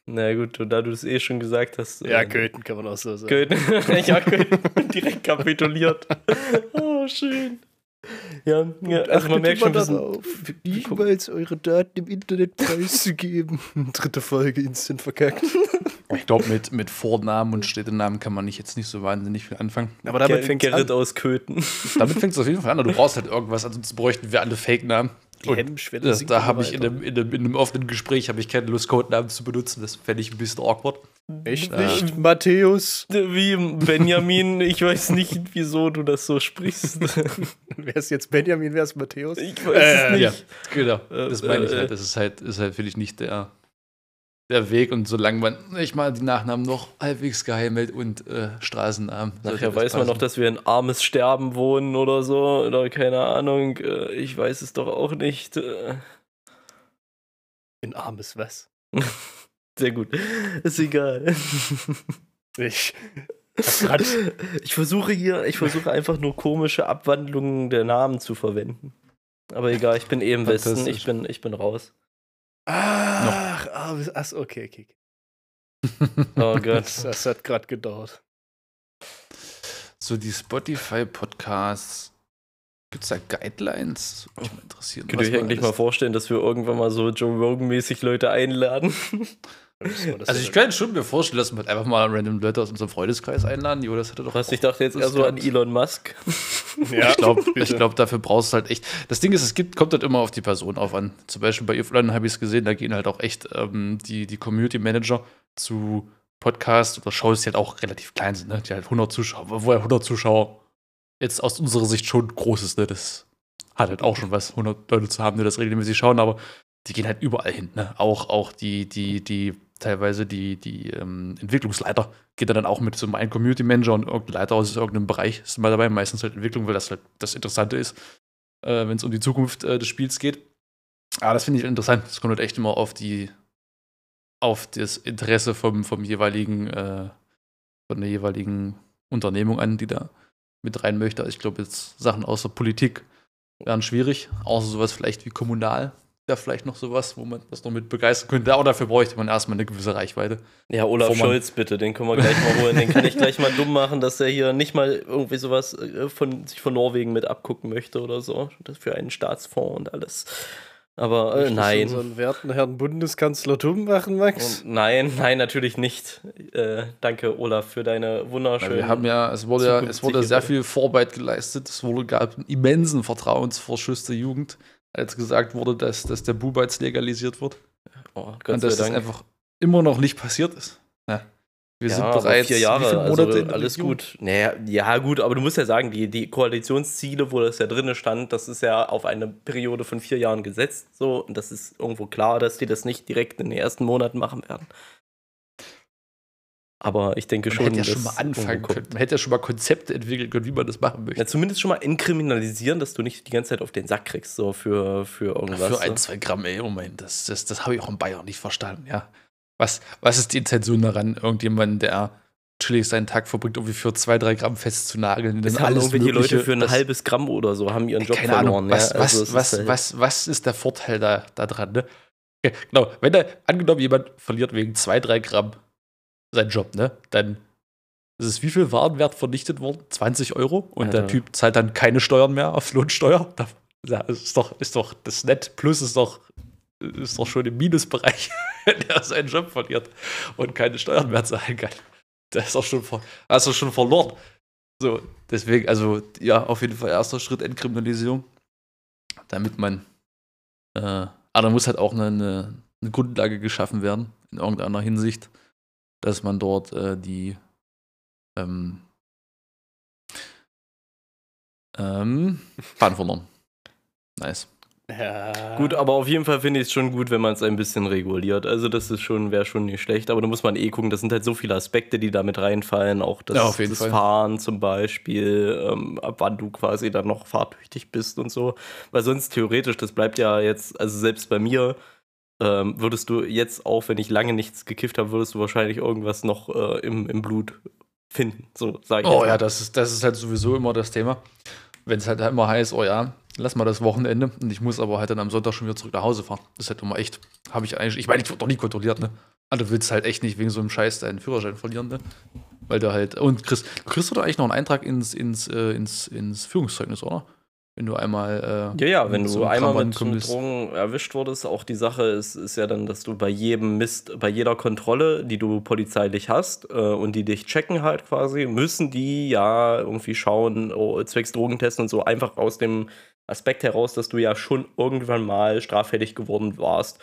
Na gut, und da du es eh schon gesagt hast. Ja, äh, Köthen kann man auch so sagen. Köthen. ja, Köthen. Direkt kapituliert. oh, schön. Ja, ja also man merkt schon, darauf, niemals eure Daten im Internet preiszugeben. Dritte Folge instant verkackt. Ich glaube, mit, mit Vornamen und Städtenamen kann man nicht jetzt nicht so wahnsinnig viel anfangen. Aber Ger damit fängt Gerrit an. aus Köthen. Damit fängt es auf jeden Fall an. Du brauchst halt irgendwas, ansonsten bräuchten wir alle Fake-Namen. Die Und Hemmschwelle Das, sinkt da habe ich in einem, in, einem, in einem offenen Gespräch habe ich keine Lust, Codenamen zu benutzen. Das fände ich ein bisschen awkward. Echt Ja. nicht, Matthäus? Wie Benjamin, ich weiß nicht, wieso du das so sprichst. Wer ist jetzt Benjamin, wer ist Matthäus? Ich weiß Äh, es nicht. Ja, genau. Äh, Das meine ich äh, halt. Das ist halt, ist halt finde ich, nicht der, der Weg. Und solange man nicht mal die Nachnamen noch halbwegs geheim hält und äh, Straßennamen. Nachher weiß man passen. noch, dass wir in armes Sterben wohnen oder so. Oder keine Ahnung. äh, Ich weiß es doch auch nicht. äh. In armes was? Sehr gut. Ist egal. Ich. Ich versuche hier, ich versuche einfach nur komische Abwandlungen der Namen zu verwenden. Aber egal, ich bin eh im Westen, ich bin, ich bin raus. Ach, armes. Ach, okay, okay. Oh Gott. Das, das hat gerade gedauert. So, die Spotify-Podcasts. Gibt es da Guidelines? Würde mich interessieren. Könnt ihr was euch man eigentlich alles- mal vorstellen, dass wir irgendwann mal so Joe Rogan-mäßig Leute einladen? Also, ich könnte schon mir vorstellen, dass wir halt einfach mal random Leute aus unserem Freundeskreis einladen. Jo, das hätte doch. Was, ich dachte jetzt eher so an. Elon Musk. Ja, ich glaube, glaub, dafür brauchst du halt echt. Das Ding ist, es gibt, kommt halt immer auf die Person auf an. Zum Beispiel bei Iflon habe ich es gesehen, da gehen halt auch echt ähm, die, die Community Manager zu Podcasts oder Shows, die halt auch relativ klein sind, ne? die halt 100 Zuschauer, wo ja 100 Zuschauer jetzt aus unserer Sicht schon groß ist. Ne? Das hat halt auch schon was, 100 Leute zu haben, die das regelmäßig schauen, aber die gehen halt überall hin. Ne? Auch, auch die, die, die, teilweise die, die ähm, Entwicklungsleiter geht dann auch mit so einem Community Manager und irgendein Leiter aus irgendeinem Bereich ist mal dabei, meistens halt Entwicklung, weil das halt das Interessante ist, äh, wenn es um die Zukunft äh, des Spiels geht. Aber das finde ich interessant. Das kommt halt echt immer auf die, auf das Interesse vom, vom jeweiligen, äh, von der jeweiligen Unternehmung an, die da mit rein möchte. Also ich glaube, jetzt Sachen außer Politik wären schwierig, außer sowas vielleicht wie kommunal. Wäre vielleicht noch sowas, wo man das noch mit begeistern könnte. Aber dafür bräuchte man erstmal eine gewisse Reichweite. Ja, Olaf Scholz, bitte, den können wir gleich mal holen. Den kann ich gleich mal dumm machen, dass er hier nicht mal irgendwie sowas äh, von sich von Norwegen mit abgucken möchte oder so. Das für einen Staatsfonds und alles. Aber äh, nein. So einen werten Herrn Bundeskanzler dumm machen, Max. Und nein, nein, natürlich nicht. Äh, danke, Olaf, für deine wunderschönen. wir haben ja, es wurde ja, es wurde sehr viel Vorarbeit geleistet. Es wurde, gab einen immensen Vertrauensvorschuss der Jugend, als gesagt wurde, dass, dass der jetzt legalisiert wird. oh, und dass das einfach immer noch nicht passiert ist. Ja. Wir ja, sind bereits vier Jahre, also alles Regierung? gut. Naja, ja, gut, aber du musst ja sagen, die, die Koalitionsziele, wo das ja drin stand, das ist ja auf eine Periode von vier Jahren gesetzt. So, und das ist irgendwo klar, dass die das nicht direkt in den ersten Monaten machen werden. Aber ich denke Man schon, hätte ja schon mal anfangen können. Man hätte ja schon mal Konzepte entwickeln können, wie man das machen möchte. Ja, zumindest schon mal inkriminalisieren, dass du nicht die ganze Zeit auf den Sack kriegst, so für, für irgendwas. Für ein, so. zwei Gramm, ey, Moment, das, das, das habe ich auch in Bayern nicht verstanden, ja. Was, was ist die Intention daran, irgendjemanden, der chillig seinen Tag verbringt, irgendwie für zwei, drei Gramm festzunageln? Das haben irgendwelche Leute für ein das- halbes Gramm oder so, haben ihren Job Keine verloren. Ahnung, was, ja. was, Also es was, ist halt- was, was ist der Vorteil da, da dran, ne? Genau, wenn da angenommen jemand verliert wegen zwei, drei Gramm seinen Job, ne? Dann ist es wie viel Warenwert vernichtet worden? 20 Euro? Und der Alter. Typ zahlt dann keine Steuern mehr auf Lohnsteuer? Da, ja, ist doch, ist doch das Net Plus ist doch, ist doch schon im Minusbereich, wenn er seinen Job verliert und keine Steuern mehr zahlen kann. Das ist doch schon, ver, du schon verloren. So, deswegen, also ja, auf jeden Fall erster Schritt Entkriminalisierung, damit man, äh, aber da muss halt auch eine, eine Grundlage geschaffen werden, in irgendeiner Hinsicht, dass man dort äh, die, ähm, ähm, Faden verloren. Nice. Ja. Gut, aber auf jeden Fall finde ich es schon gut, wenn man es ein bisschen reguliert. Also das ist schon, wäre schon nicht schlecht, aber da muss man eh gucken, das sind halt so viele Aspekte, die da mit reinfallen. Auch das, Ja, das. Fahren zum Beispiel, ähm, ab wann du quasi dann noch fahrtüchtig bist und so. Weil sonst theoretisch, das bleibt ja jetzt, also selbst bei mir, ähm, würdest du jetzt auch, wenn ich lange nichts gekifft habe, würdest du wahrscheinlich irgendwas noch äh, im, im Blut finden. So, sag ich Oh jetzt ja, mal. das ist, das ist halt sowieso immer das Thema. Wenn es halt immer heißt, oh ja, lass mal das Wochenende und ich muss aber halt dann am Sonntag schon wieder zurück nach Hause fahren. Das ist halt immer echt, habe ich eigentlich, ich meine, ich wurde doch nie kontrolliert, ne? Aber du willst halt echt nicht wegen so einem Scheiß deinen Führerschein verlieren, ne? Weil du halt, und kriegst, kriegst du da eigentlich noch einen Eintrag ins, ins, äh, ins, ins Führungszeugnis, oder? Wenn du einmal, äh, Ja, ja, wenn mit so du einem einmal Kram mit, Drogen erwischt wurdest, auch die Sache ist, ist ja dann, dass du bei jedem Mist, bei jeder Kontrolle, die du polizeilich hast äh, und die dich checken halt quasi, müssen die ja irgendwie schauen, oh, zwecks Drogentest und so, einfach aus dem Aspekt heraus, dass du ja schon irgendwann mal straffällig geworden warst.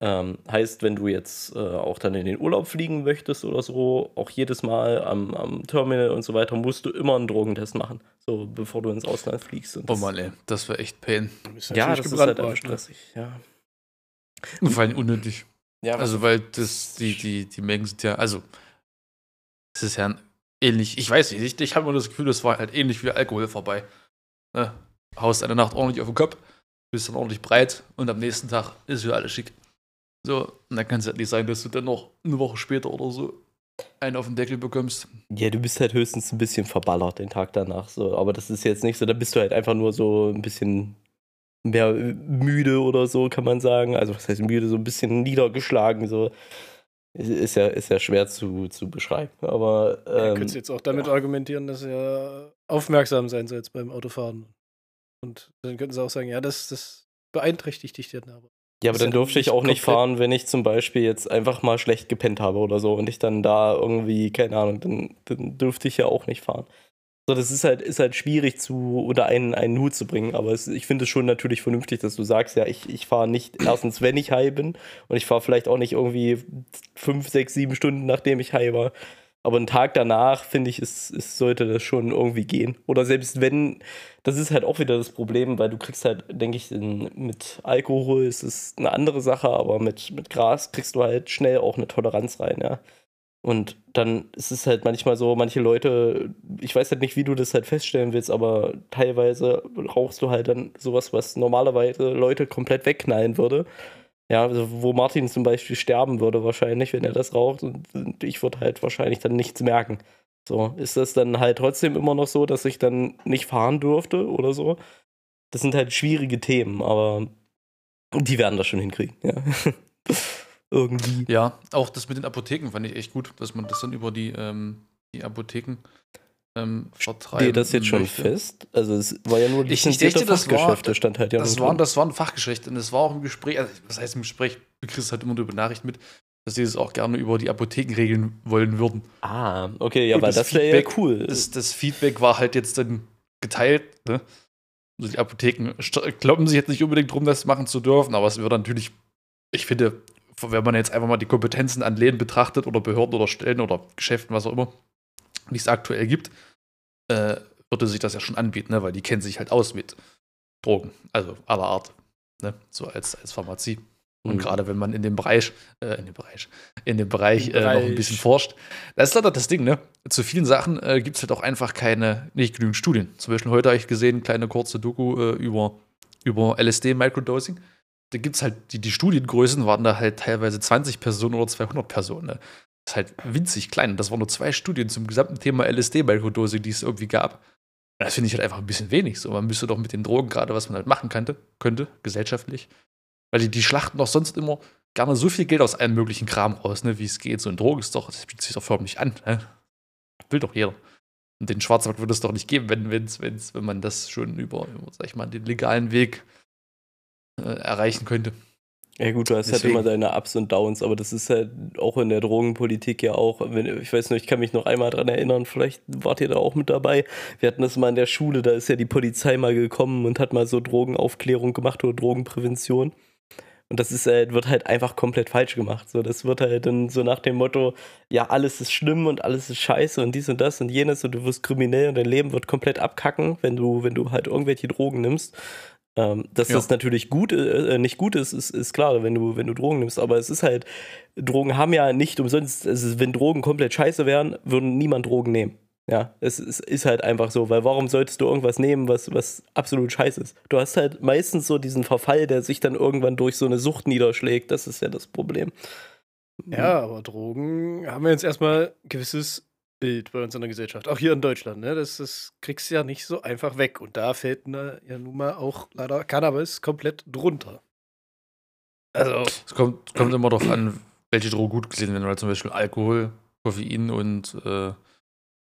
Ähm, heißt, wenn du jetzt äh, auch dann in den Urlaub fliegen möchtest oder so, auch jedes Mal am, am Terminal und so weiter, musst du immer einen Drogentest machen, so bevor du ins Ausland fliegst. Und Oh das- Mann, ey, das wäre echt Pain. Ja, das ist halt einfach ne? stressig, ja. Und vor allem unnötig. Ja, Also, weil das, die, die, die Mengen sind ja, also, es ist ja ein ähnlich, ich weiß nicht, ich, ich habe immer das Gefühl, das war halt ähnlich wie Alkohol vorbei. Ne? Haust eine Nacht ordentlich auf den Kopf, bist dann ordentlich breit und am nächsten Tag ist wieder alles schick. So, und dann kann es halt nicht sein, dass du dann noch eine Woche später oder so einen auf den Deckel bekommst. ja, du bist halt höchstens ein bisschen verballert den Tag danach. So. Aber das ist jetzt nicht so, da bist du halt einfach nur so ein bisschen mehr müde oder so, kann man sagen. Also, was heißt müde? So ein bisschen niedergeschlagen. So. Ist- ja, ist ja schwer zu, zu beschreiben. Aber. Ja, Ähm, könntest du jetzt auch damit ja. argumentieren, dass er aufmerksam sein soll beim Autofahren. Und dann könnten sie auch sagen, ja, das, das beeinträchtigt dich dann aber. Ja, aber dann durfte ich auch nicht fahren, wenn ich zum Beispiel jetzt einfach mal schlecht gepennt habe oder so und ich dann da irgendwie, keine Ahnung, dann, dann dürfte ich ja auch nicht fahren. So, das ist halt, ist halt schwierig zu unter einen, einen Hut zu bringen, aber es, ich finde es schon natürlich vernünftig, dass du sagst, ja, ich, ich fahre nicht erstens, wenn ich high bin und ich fahre vielleicht auch nicht irgendwie fünf, sechs, sieben Stunden, nachdem ich high war. Aber einen Tag danach, finde ich, es, es sollte das schon irgendwie gehen. Oder selbst wenn, das ist halt auch wieder das Problem, weil du kriegst halt, denke ich, in, mit Alkohol ist es eine andere Sache, aber mit, mit Gras kriegst du halt schnell auch eine Toleranz rein, ja. Und dann ist es halt manchmal so, manche Leute, ich weiß halt nicht, wie du das halt feststellen willst, aber teilweise rauchst du halt dann sowas, was normalerweise Leute komplett wegknallen würde. Ja, also wo Martin zum Beispiel sterben würde wahrscheinlich, wenn er das raucht und, und ich würde halt wahrscheinlich dann nichts merken. So, ist das dann halt trotzdem immer noch so, dass ich dann nicht fahren dürfte oder so? Das sind halt schwierige Themen, aber die werden das schon hinkriegen, ja. Irgendwie. Ja, auch das mit den Apotheken fand ich echt gut, dass man das dann über die, ähm, die Apotheken ähm, vertreiben Steht das jetzt schon möchte. fest? Also es war ja nur Ich- ich lizenzierte dachte, das war- Fachgeschäfte, stand halt ja Das waren, drin. das waren Fachgeschäfte und es war auch im Gespräch, also was heißt im Gespräch, du kriegst halt immer nur über Nachrichten mit, dass die das auch gerne über die Apotheken regeln wollen würden. Ah, okay, ja, Und weil das das wäre ja cool. Das, das Feedback war halt jetzt dann geteilt, ne? Also die Apotheken kloppen sich jetzt nicht unbedingt drum, das machen zu dürfen, aber es wird natürlich, ich finde, wenn man jetzt einfach mal die Kompetenzen an Läden betrachtet oder Behörden oder Stellen oder Geschäften, was auch immer, wie es aktuell gibt, äh, würde sich das ja schon anbieten, ne? weil die kennen sich halt aus mit Drogen, also aller Art, ne? so als, als Pharmazie. Und Mhm. gerade wenn man in dem Bereich, äh, in dem Bereich, in dem Bereich, Äh, noch ein bisschen forscht, das ist leider das Ding, ne? Zu vielen Sachen äh, gibt es halt auch einfach keine, nicht genügend Studien. Zum Beispiel heute habe ich gesehen, kleine kurze Doku äh, über, über LSD-Microdosing. Da gibt es halt, die, die Studiengrößen waren da halt teilweise 20 Personen oder 200 Personen. Ne? Ist halt winzig klein. Das waren nur zwei Studien zum gesamten Thema LSD-Microdosing, die es irgendwie gab. Das finde ich halt einfach ein bisschen wenig. So, man müsste doch mit den Drogen gerade, was man halt machen könnte, könnte, gesellschaftlich. Weil die, die schlachten doch sonst immer gerne so viel Geld aus allem möglichen Kram raus, ne, wie es geht. So ein Drogen ist doch, das bietet sich doch förmlich an. Ne? Will doch jeder. Und den Schwarzmarkt würde es doch nicht geben, wenn, wenn's, wenn's, wenn man das schon über, über, sag ich mal, den legalen Weg äh, erreichen könnte. Ja gut, du hast Deswegen. halt immer deine Ups und Downs, aber das ist halt auch in der Drogenpolitik ja auch, wenn, ich weiß nur, ich kann mich noch einmal dran erinnern, vielleicht wart ihr da auch mit dabei. Wir hatten das mal in der Schule, da ist ja die Polizei mal gekommen und hat mal so Drogenaufklärung gemacht oder Drogenprävention. Und das ist halt, wird halt einfach komplett falsch gemacht. So, das wird halt dann so nach dem Motto, ja, alles ist schlimm und alles ist scheiße und dies und das und jenes und du wirst kriminell und dein Leben wird komplett abkacken, wenn du, wenn du halt irgendwelche Drogen nimmst. Ähm, dass Ja. das natürlich gut, äh, nicht gut ist, ist, ist klar, wenn du, wenn du Drogen nimmst. Aber es ist halt, Drogen haben ja nicht umsonst, ist, wenn Drogen komplett scheiße wären, würden niemand Drogen nehmen. Ja, es, es ist halt einfach so, weil warum solltest du irgendwas nehmen, was, was absolut scheiße ist? Du hast halt meistens so diesen Verfall, der sich dann irgendwann durch so eine Sucht niederschlägt. Das ist ja das Problem. Ja, aber Drogen haben wir jetzt erstmal gewisses Bild bei uns in der Gesellschaft. Auch hier in Deutschland, ne? Das, das kriegst du ja nicht so einfach weg. Und da fällt ne, ja nun mal auch leider Cannabis komplett drunter. Also, Es kommt, kommt immer darauf an, welche Drogen gut gesehen werden, weil zum Beispiel Alkohol, Koffein und äh,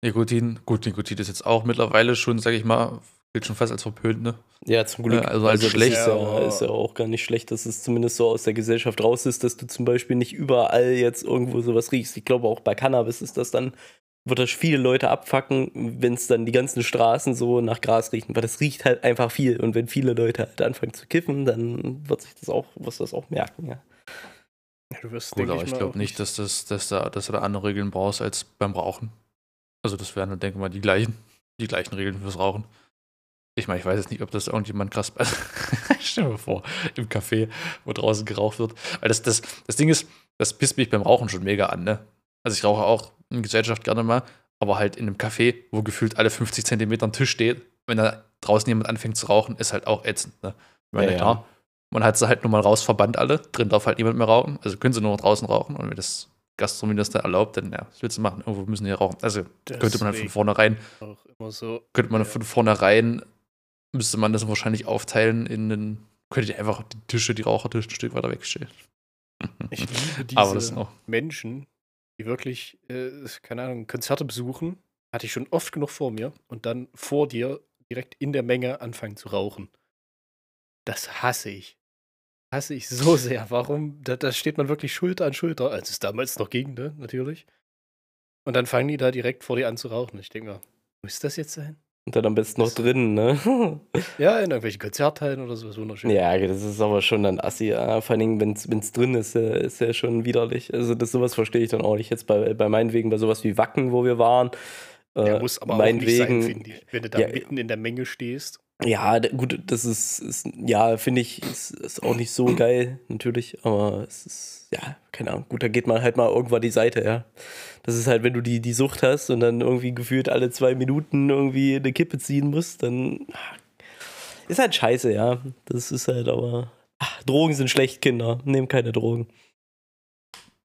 Nikotin. Gut, Nikotin ist jetzt auch mittlerweile schon, sag ich mal, gilt schon fast als verpönt, ne? Ja, zum Glück. Ja, also als das schlecht, Ist ja, ist ja auch gar nicht schlecht, dass es zumindest so aus der Gesellschaft raus ist, dass du zum Beispiel nicht überall jetzt irgendwo sowas riechst. Ich glaube, auch bei Cannabis ist das dann, wird das viele Leute abfacken, wenn es dann die ganzen Straßen so nach Gras riechen, weil das riecht halt einfach viel. Und wenn viele Leute halt anfangen zu kiffen, dann wird sich das auch, wirst du das auch merken, ja. ja, du wirst, aber ich mal, glaube nicht, dass, das, dass, da, dass du da andere Regeln brauchst als beim Rauchen. Also das wären, denke ich mal, die gleichen, die gleichen Regeln fürs Rauchen. Ich meine, ich weiß jetzt nicht, ob das irgendjemand krass. Stell dir mal vor, im Café, wo draußen geraucht wird. Weil das, das, das Ding ist, das pisst mich beim Rauchen schon mega an, ne? Also ich rauche auch in Gesellschaft gerne mal, aber halt in einem Café, wo gefühlt alle 50 Zentimeter ein Tisch steht, wenn da draußen jemand anfängt zu rauchen, ist halt auch ätzend, ne? Ich meine, Ja, ja. klar, man hat sie halt nur mal raus verbannt alle, drin darf halt niemand mehr rauchen, also können sie nur draußen rauchen und wenn das Gastronomie das dann erlaubt, dann ja, was willst du machen? Irgendwo müssen die ja rauchen. Also könnte man halt von deswegen vornherein, so. könnte man Ja. von vornherein, müsste man das wahrscheinlich aufteilen in den, könnte ich einfach die Tische, die Rauchertische ein Stück weiter wegstellen. Ich liebe diese Aber das ist noch. Menschen, die wirklich, äh, keine Ahnung, Konzerte besuchen, hatte ich schon oft genug vor mir und dann vor dir direkt in der Menge anfangen zu rauchen. Das hasse ich. Hasse ich so sehr. Warum? Da, da steht man wirklich Schulter an Schulter, als es damals noch ging, ne? Natürlich. Und dann fangen die da direkt vor dir an zu rauchen. Ich denke mir, muss das jetzt sein? Und dann am besten noch drin, ne? Ja, in irgendwelchen Konzerthallen oder sowas wunderschön. Ja, das ist aber schon dann assi. Ja. Vor allen Dingen, wenn es drin ist, äh, ist ja schon widerlich. Also das sowas verstehe ich dann auch nicht. Jetzt bei, bei meinetwegen, bei sowas wie Wacken, wo wir waren. Der äh, muss aber auch nicht sein, meinetwegen- finde ich. Wenn du da Ja, mitten in der Menge stehst. Ja, gut, das ist, ist ja, finde ich, ist, ist auch nicht so geil, natürlich, aber es ist, ja, keine Ahnung, gut, da geht man halt mal irgendwann die Seite, ja. Das ist halt, wenn du die, die Sucht hast und dann irgendwie gefühlt alle zwei Minuten irgendwie eine Kippe ziehen musst, dann ah, ist halt scheiße, ja. Das ist halt aber, ach, Drogen sind schlecht, Kinder, nehmt keine Drogen.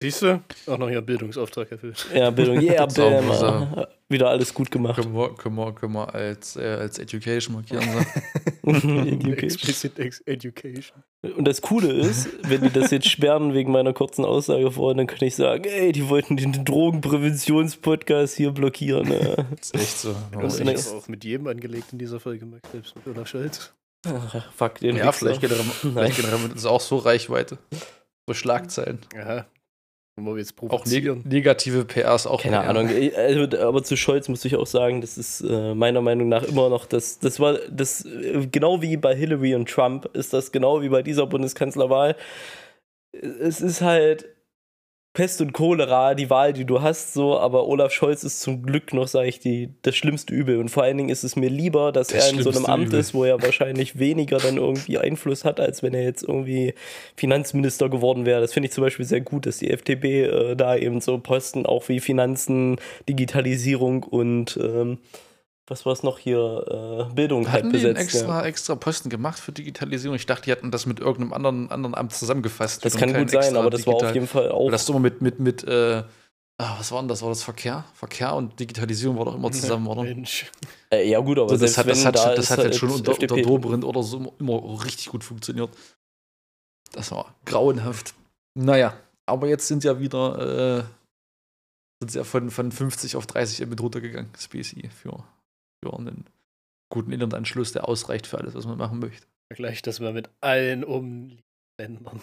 Siehst du? Auch noch ihren Bildungsauftrag erfüllt. Ja, Bildung, yeah, bam, wieder alles gut gemacht. Können wir, können wir, können wir als, äh, als Education markieren. So. Explicit Ex Education. Und das Coole ist, wenn die das jetzt sperren wegen meiner kurzen Aussage vorhin, dann kann ich sagen, ey, die wollten den Drogenpräventionspodcast hier blockieren. Das ist echt so. Nice. aber auch mit jedem angelegt in dieser Folge, Max, selbst mit Olaf Scholz. Ach, fuck den Ja, Wichser. vielleicht generieren, vielleicht wir uns auch so Reichweite. So Schlagzeilen. Ja. Wollen wir jetzt Auch neg negative PR ist auch Keine. Ahnung. ey, Also, aber zu Scholz muss ich auch sagen, das ist äh, meiner Meinung nach immer noch das, das war das, äh, genau wie bei Hillary und Trump, ist das genau wie bei dieser Bundeskanzlerwahl. es ist halt Pest und Cholera die Wahl, die du hast, so, aber Olaf Scholz ist zum Glück noch, sage ich, die, das schlimmste Übel. Und vor allen Dingen ist es mir lieber, dass Das er in so einem Amt Übel. ist, wo er wahrscheinlich weniger dann irgendwie Einfluss hat, als wenn er jetzt irgendwie Finanzminister geworden wäre. Das finde ich zum Beispiel sehr gut, dass die FDP äh, da eben so Posten auch wie Finanzen, Digitalisierung und ähm, was war es noch hier, äh, Bildung halt Hatten die einen besetzt. extra, ja. extra Posten gemacht für Digitalisierung? Ich dachte, die hatten das mit irgendeinem anderen, anderen Amt zusammengefasst. Das kann gut sein, aber das war auf digital- jeden Fall auch. Weil das immer mit, mit, mit, äh, ah, was war denn das? War das Verkehr? Verkehr und Digitalisierung war doch immer zusammen, oder? Mensch. Äh, ja, gut, aber Also das hat, das hat, da schon- das hat halt jetzt schon unter, unter Dobrindt oder so immer, immer richtig gut funktioniert. Das war grauenhaft. Naja, aber jetzt sind ja wieder äh, sind sie ja von, von 50 auf 30 Mbit runtergegangen, das BSI, für, für einen guten Internetanschluss, der ausreicht für alles, was man machen möchte. Vergleich das mal mit allen umliegenden Ländern.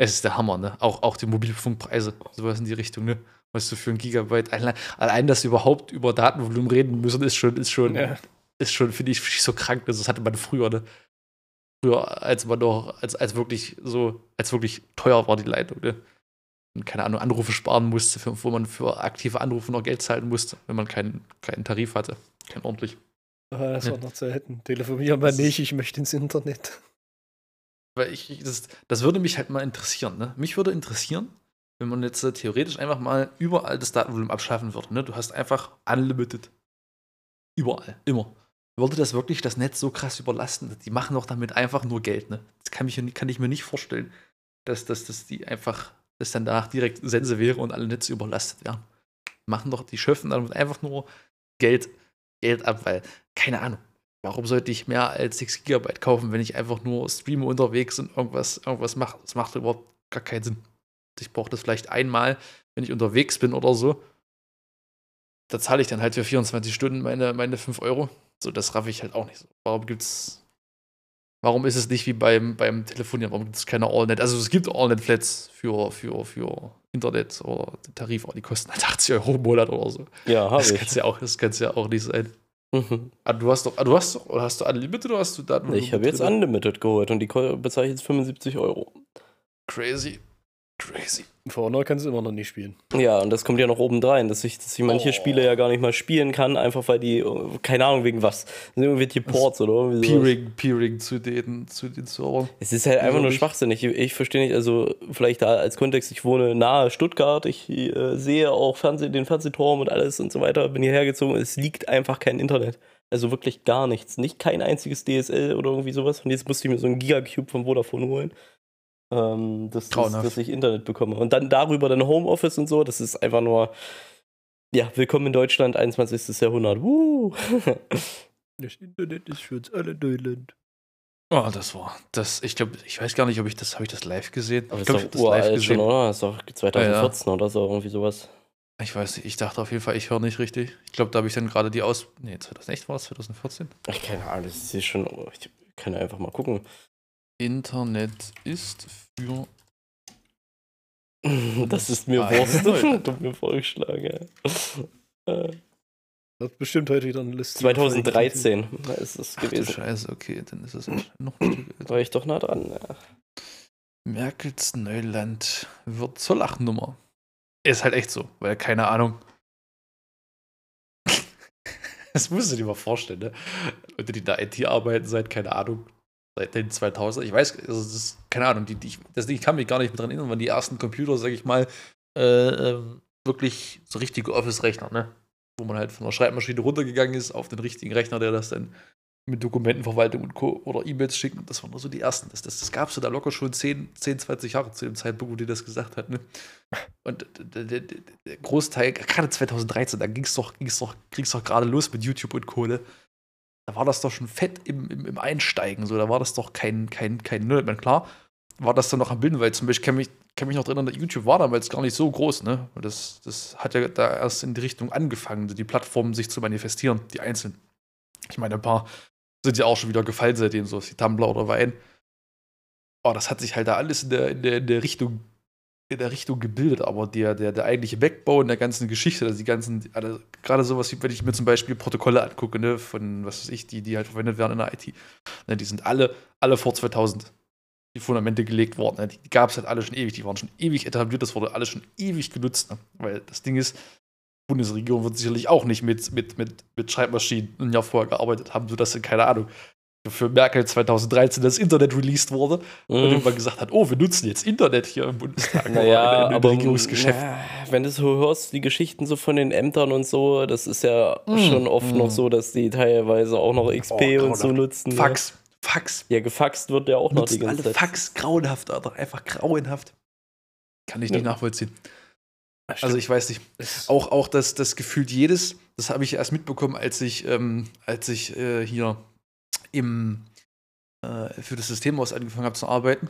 Es ist der Hammer, ne? Auch, auch die Mobilfunkpreise, sowas in die Richtung, ne? Was du für ein Gigabyte allein, allein, dass wir überhaupt über Datenvolumen reden müssen, ist schon, ist schon, Ja. ist schon, finde ich, so krank. Das hatte man früher, ne? Früher, als man noch, als, als wirklich so, als wirklich teuer war die Leitung, ne? Keine Ahnung, Anrufe sparen musste, für, wo man für aktive Anrufe noch Geld zahlen musste, wenn man keinen, keinen Tarif hatte. Kein ordentlich. Ah, Das war noch Zeiten. Telefonieren wir nicht, ich möchte ins Internet. Weil ich, das, das würde mich halt mal interessieren. Ne? Mich würde interessieren, wenn man jetzt äh, theoretisch einfach mal überall das Datenvolumen abschaffen würde. Ne? Du hast einfach unlimited. Überall, immer. Würde das wirklich das Netz so krass überlasten? Die machen doch damit einfach nur Geld. Ne? Das kann, mich, kann ich mir nicht vorstellen, dass, dass, dass die einfach, dass dann danach direkt Sense wäre und alle Netze überlastet werden. Machen doch, die schöpfen damit einfach nur Geld, Geld ab, weil, keine Ahnung. Warum sollte ich mehr als 6 Gigabyte kaufen, wenn ich einfach nur streame unterwegs und irgendwas, irgendwas mache? Das macht überhaupt gar keinen Sinn. Ich brauche das vielleicht einmal, wenn ich unterwegs bin oder so. Da zahle ich dann halt für 24 Stunden meine, meine 5 Euro. So, das raff ich halt auch nicht so. Warum gibt's. Warum ist es nicht wie beim, beim Telefonieren? Warum gibt es keine Allnet? Also es gibt Allnet-Flats für, für, für Internet oder Tarif, aber die kosten halt 80 Euro im Monat oder so. Ja, habe Das ich. kann's ja auch, das kann's ja auch nicht sein. Mhm. Ah, du hast doch, ah, du hast doch, oder hast du Unlimited oder hast du Daten? Ich habe jetzt Unlimited geholt und die ich jetzt 75 Euro. Crazy. Crazy. For Honor kannst du immer noch nicht spielen. Ja, und das kommt ja noch obendrein, dass ich, dass ich manche Oh. Spiele ja gar nicht mal spielen kann, einfach weil die, äh, keine Ahnung wegen was. Das sind irgendwelche Ports oder irgendwie. Peering, Peering zu den, zu den Servern. Es ist halt einfach nur schwachsinnig. Ich, ich verstehe nicht, also vielleicht da als Kontext, ich wohne nahe Stuttgart, ich äh, sehe auch Fernseh, den Fernsehturm und alles und so weiter, bin hierher gezogen, es liegt einfach kein Internet. Also wirklich gar nichts. Nicht kein einziges DSL oder irgendwie sowas. Und jetzt musste ich mir so ein Gigacube von Vodafone holen. Ähm, dass, dass, Grauenhaft. dass ich Internet bekomme. Und dann darüber dann Homeoffice und so, das ist einfach nur, ja, willkommen in Deutschland, 21. Jahrhundert. Woo! Das Internet ist für uns alle Neuland. Oh, das war, das, ich glaube, ich weiß gar nicht, ob ich das, habe ich das live gesehen? Aber ich das glaube, ist ich doch habe das live uralt schon, gesehen. oder? Das ist doch 2014 oder so, irgendwie sowas. Ich weiß nicht, ich dachte auf jeden Fall, ich höre nicht richtig. Ich glaube, da habe ich dann gerade die Aus, nee, 2008 war das, 2014? Ich keine Ahnung, das ist schon. Ich kann einfach mal gucken. Internet ist für Das ist mir Wurst. Kommt mir vorgeschlagen, ja. Äh, Das hat bestimmt heute wieder eine Liste. 2013 ist es Ach du gewesen. Scheiße, okay, dann ist es noch ein Stück älter. War ich doch nah dran. Ja. Merkels Neuland wird zur Lachnummer. Ist halt echt so, weil keine Ahnung. Das musst du dir mal vorstellen, ne? Leute, die in der IT arbeiten seit, keine Ahnung, seit den 2000 Ich weiß, also das ist, keine Ahnung, die, die, das, ich kann mich gar nicht mehr dran erinnern, wann die ersten Computer, sag ich mal, äh, ähm, wirklich so richtige Office-Rechner, ne? Wo man halt von der Schreibmaschine runtergegangen ist auf den richtigen Rechner, der das dann mit Dokumentenverwaltung und Co. oder E-Mails schicken. Das waren nur so die ersten. Das, das, das gab es da locker schon 10, 10, 20 Jahre zu dem Zeitpunkt, wo die das gesagt hat. Ne? Und der, der, der der Großteil, gerade 2013, da ging es doch, ging's doch, ging's doch gerade los mit YouTube und Kohle. Da war das doch schon fett im, im, im Einsteigen. So, da war das doch kein, kein, kein Null. Ich meine, klar, war das dann noch am Bilden, weil zum Beispiel kann mich, kann mich noch erinnern, YouTube war damals gar nicht so groß, ne? Das, das hat ja da erst in die Richtung angefangen, die Plattformen sich zu manifestieren, die einzelnen. Ich meine, ein paar sind ja auch schon wieder gefallen seitdem, so wie Tumblr oder Wein. Oh, das hat sich halt da alles in der, in der, in der Richtung in der Richtung gebildet, aber der, der, der eigentliche Backbone der ganzen Geschichte, also die ganzen, also gerade sowas, wie wenn ich mir zum Beispiel Protokolle angucke, ne, von, was weiß ich, die, die halt verwendet werden in der IT, ne, die sind alle, alle vor 2000. die Fundamente gelegt worden. Ne? Die gab es halt alle schon ewig, die waren schon ewig etabliert, das wurde alles schon ewig genutzt. Ne? Weil das Ding ist, die Bundesregierung wird sicherlich auch nicht mit, mit, mit, mit Schreibmaschinen ein Jahr vorher gearbeitet haben, sodass sie, keine Ahnung, für Merkel 2013 das Internet released wurde mhm. und irgendwann gesagt hat, oh, wir nutzen jetzt Internet hier im Bundestag naja, in, in aber Regierungsgeschäft. Na, wenn du so hörst, die Geschichten so von den Ämtern und so, das ist ja mhm. schon oft mhm. noch so, dass die teilweise auch noch XP oh, und so nutzen. Ne? Fax. Ja. Fax. Ja, gefaxt wird ja auch noch die ganze alle Zeit. Fax, grauenhaft, Alter. Einfach grauenhaft. Kann ich nicht ja. nachvollziehen. Also ich weiß nicht. Auch, auch das, das gefühlt jedes, das habe ich erst mitbekommen, als ich, ähm, als ich äh, hier im, äh, für das Systemhaus angefangen habe zu arbeiten,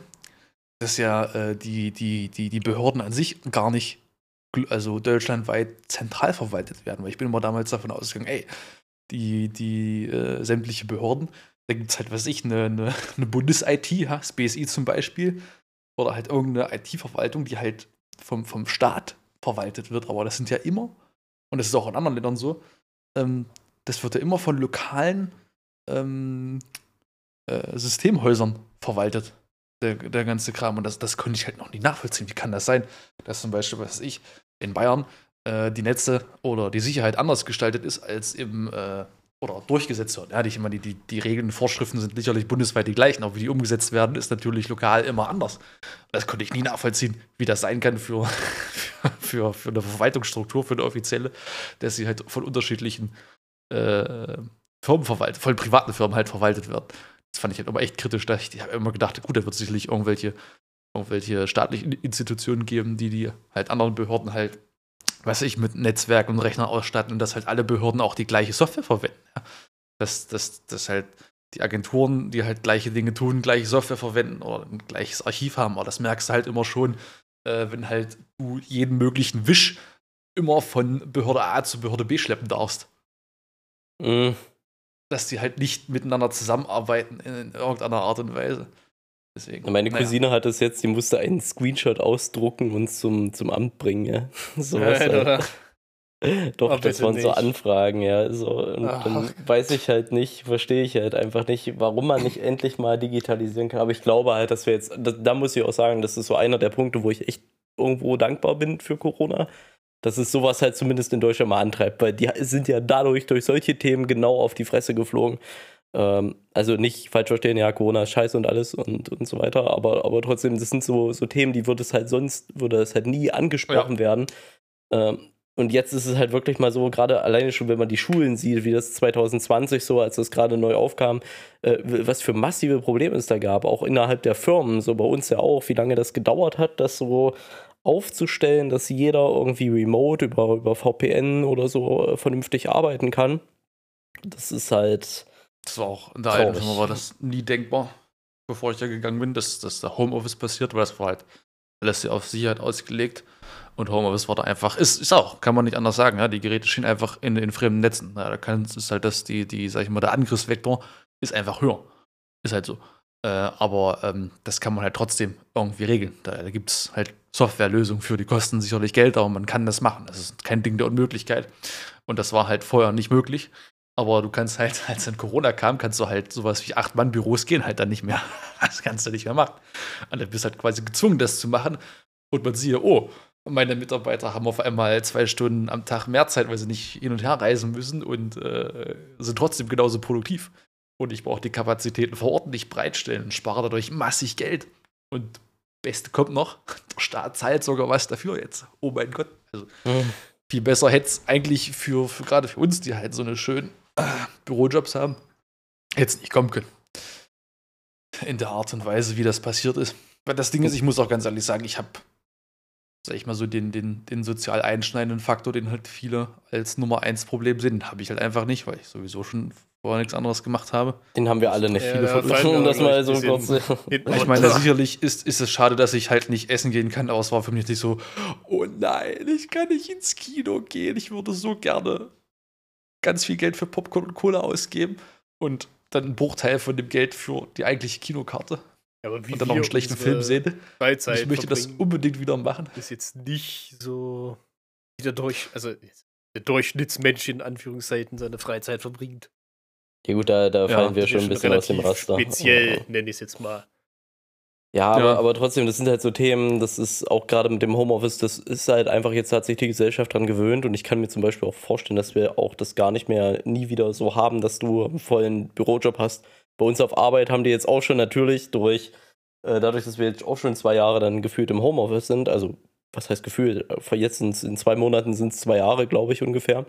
dass ja äh, die, die, die, die Behörden an sich gar nicht, also deutschlandweit zentral verwaltet werden. Weil ich bin immer damals davon ausgegangen, ey, die, die äh, sämtliche Behörden, da gibt es halt, was ich, eine, eine, eine Bundes-IT, das BSI zum Beispiel, oder halt irgendeine IT-Verwaltung, die halt vom, vom Staat verwaltet wird. Aber das sind ja immer, und das ist auch in anderen Ländern so, ähm, das wird ja immer von lokalen ähm, äh, Systemhäusern verwaltet, der, der ganze Kram. Und das, das konnte ich halt noch nie nachvollziehen. Wie kann das sein, dass zum Beispiel, was weiß ich, in Bayern äh, die Netze oder die Sicherheit anders gestaltet ist als im äh, oder durchgesetzt wird. Ja, ich meine, die, die, die Regeln und Vorschriften sind sicherlich bundesweit die gleichen, aber wie die umgesetzt werden, ist natürlich lokal immer anders. Das konnte ich nie nachvollziehen, wie das sein kann für, für, für eine Verwaltungsstruktur, für eine offizielle, dass sie halt von unterschiedlichen äh, Firmen verwaltet, von privaten Firmen halt verwaltet wird. Das fand ich halt immer echt kritisch. Da ich, ich habe immer gedacht, gut, da wird es sicherlich irgendwelche, irgendwelche staatlichen Institutionen geben, die die halt anderen Behörden halt, weiß ich, mit Netzwerk und Rechner ausstatten und dass halt alle Behörden auch die gleiche Software verwenden. Ja. Dass, dass, dass halt die Agenturen, die halt gleiche Dinge tun, gleiche Software verwenden oder ein gleiches Archiv haben. Aber das merkst du halt immer schon, äh, wenn halt du jeden möglichen Wisch immer von Behörde A zu Behörde B schleppen darfst. Mhm dass die halt nicht miteinander zusammenarbeiten in, irgendeiner Art und Weise. Deswegen, Meine Cousine naja. hat es jetzt, die musste einen Screenshot ausdrucken und zum, zum Amt bringen, ja. so was halt. Doch, Ach, das waren nicht. so Anfragen, ja. So. Und Ach. dann weiß ich halt nicht, verstehe ich halt einfach nicht, warum man nicht endlich mal digitalisieren kann. Aber ich glaube halt, dass wir jetzt, da, da muss ich auch sagen, das ist so einer der Punkte, wo ich echt irgendwo dankbar bin für Corona, dass es sowas halt zumindest in Deutschland mal antreibt, weil die sind ja dadurch durch solche Themen genau auf die Fresse geflogen. Ähm, also nicht falsch verstehen, ja, Corona ist scheiße und alles und, und so weiter, aber, aber trotzdem, das sind so, so Themen, die würde es halt sonst, würde es halt nie angesprochen ja. werden. Ähm, und jetzt ist es halt wirklich mal so, gerade alleine schon, wenn man die Schulen sieht, wie das 2020 so, als das gerade neu aufkam, äh, was für massive Probleme es da gab, auch innerhalb der Firmen, so bei uns ja auch, wie lange das gedauert hat, dass so aufzustellen, dass jeder irgendwie remote über, über VPN oder so äh, vernünftig arbeiten kann. Das ist halt. Das war auch in der alten Firma war das nie denkbar, bevor ich da gegangen bin, dass, dass da Homeoffice passiert, weil das war halt alles auf Sicherheit ausgelegt. Und Homeoffice war da einfach, ist, ist auch, kann man nicht anders sagen, ja. Die Geräte stehen einfach in, in fremden Netzen. Ja, da kann, ist halt das, die, die, sag ich mal, der Angriffsvektor ist einfach höher. Ist halt so. Äh, aber ähm, das kann man halt trotzdem irgendwie regeln. Da, da gibt es halt Softwarelösungen für, die kosten sicherlich Geld, aber man kann das machen. Das ist kein Ding der Unmöglichkeit. Und das war halt vorher nicht möglich. Aber du kannst halt, als dann Corona kam, kannst du halt sowas wie Acht-Mann-Büros gehen halt dann nicht mehr. Das kannst du nicht mehr machen. Und dann bist du halt quasi gezwungen, das zu machen. Und man sieht, oh, meine Mitarbeiter haben auf einmal zwei Stunden am Tag mehr Zeit, weil sie nicht hin und her reisen müssen und äh, sind trotzdem genauso produktiv. Und ich brauche die Kapazitäten vor Ort nicht bereitstellen und spare dadurch massig Geld. Und Beste kommt noch, der Staat zahlt sogar was dafür jetzt. Oh mein Gott. Also, mhm. Viel besser hätte es eigentlich für, für gerade für uns, die halt so eine schönen äh, Bürojobs haben, jetzt nicht kommen können. In der Art und Weise, wie das passiert ist. Weil das Ding ist, ich muss auch ganz ehrlich sagen, ich habe, sag ich mal so, den, den, den sozial einschneidenden Faktor, den halt viele als Nummer eins Problem sehen, habe ich halt einfach nicht, weil ich sowieso schon vorher nichts anderes gemacht habe. Den haben wir alle nicht. Viele ja, von uns, das mal so kurz. Ich meine, sicherlich ist, ist es schade, dass ich halt nicht essen gehen kann, aber es war für mich nicht so, oh nein, ich kann nicht ins Kino gehen. Ich würde so gerne ganz viel Geld für Popcorn und Cola ausgeben und dann einen Bruchteil von dem Geld für die eigentliche Kinokarte. Ja, und dann noch einen schlechten Film sehen. Freizeit ich möchte das unbedingt wieder machen. Ist jetzt nicht so wieder durch, also der Durchschnittsmensch in Anführungszeichen seine Freizeit verbringt. Ja gut, da, da fallen ja, wir schon ein bisschen aus dem Raster. Speziell nenne ich es jetzt mal. Ja, aber, Ja. aber trotzdem, das sind halt so Themen, das ist auch gerade mit dem Homeoffice, das ist halt einfach jetzt hat sich die Gesellschaft dran gewöhnt und ich kann mir zum Beispiel auch vorstellen, dass wir auch das gar nicht mehr nie wieder so haben, dass du einen vollen Bürojob hast. Bei uns auf Arbeit haben die jetzt auch schon natürlich durch, äh, dadurch, dass wir jetzt auch schon zwei Jahre dann gefühlt im Homeoffice sind, also was heißt gefühlt, Äh, jetzt sind's, in zwei Monaten sind es zwei Jahre, glaube ich, ungefähr.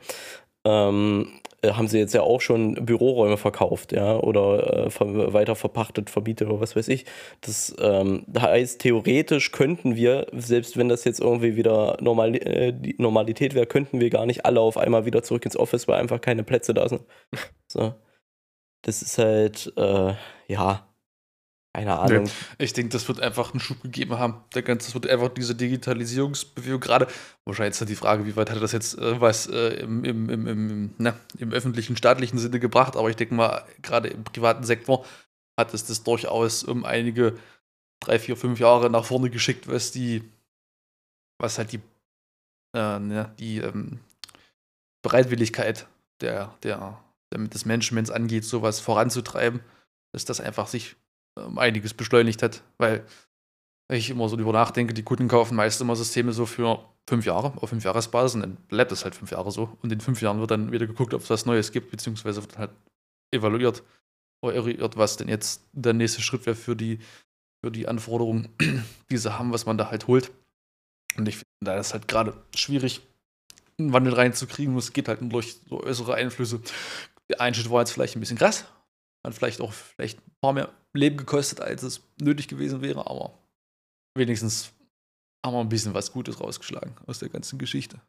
Ähm, äh, haben sie jetzt ja auch schon Büroräume verkauft, ja, oder äh, ver weiter verpachtet, verbietet oder was weiß ich. Das ähm, heißt, theoretisch könnten wir, selbst wenn das jetzt irgendwie wieder normal, äh, die Normalität wäre, könnten wir gar nicht alle auf einmal wieder zurück ins Office, weil einfach keine Plätze da sind. So. Das ist halt, äh, ja, keine Ahnung. Ich denke, das wird einfach einen Schub gegeben haben. Der ganze, das wird einfach diese Digitalisierungsbewegung gerade. Wahrscheinlich ist dann die Frage, wie weit hat er das jetzt äh, was äh, im, im, im, im, na, im öffentlichen, staatlichen Sinne gebracht. Aber ich denke mal, gerade im privaten Sektor hat es das durchaus um einige drei, vier, fünf Jahre nach vorne geschickt, was die, was halt die, äh, ne, die ähm, Bereitwilligkeit der, der, der, des Managements angeht, sowas voranzutreiben, dass das einfach sich um einiges beschleunigt hat, weil ich immer so drüber nachdenke, die Kunden kaufen meist immer Systeme so für fünf Jahre, auf fünf Jahresbasis und dann bleibt das halt fünf Jahre so. Und in fünf Jahren wird dann wieder geguckt, ob es was Neues gibt, beziehungsweise wird halt evaluiert oder eruiert, was denn jetzt der nächste Schritt wäre für die, für die Anforderungen, die sie haben, was man da halt holt. Und ich finde, da ist halt gerade schwierig, einen Wandel reinzukriegen. Es geht halt nur durch so äußere Einflüsse. Der Einschnitt war jetzt vielleicht ein bisschen krass. Hat vielleicht auch vielleicht ein paar mehr Leben gekostet, als es nötig gewesen wäre, aber wenigstens haben wir ein bisschen was Gutes rausgeschlagen aus der ganzen Geschichte.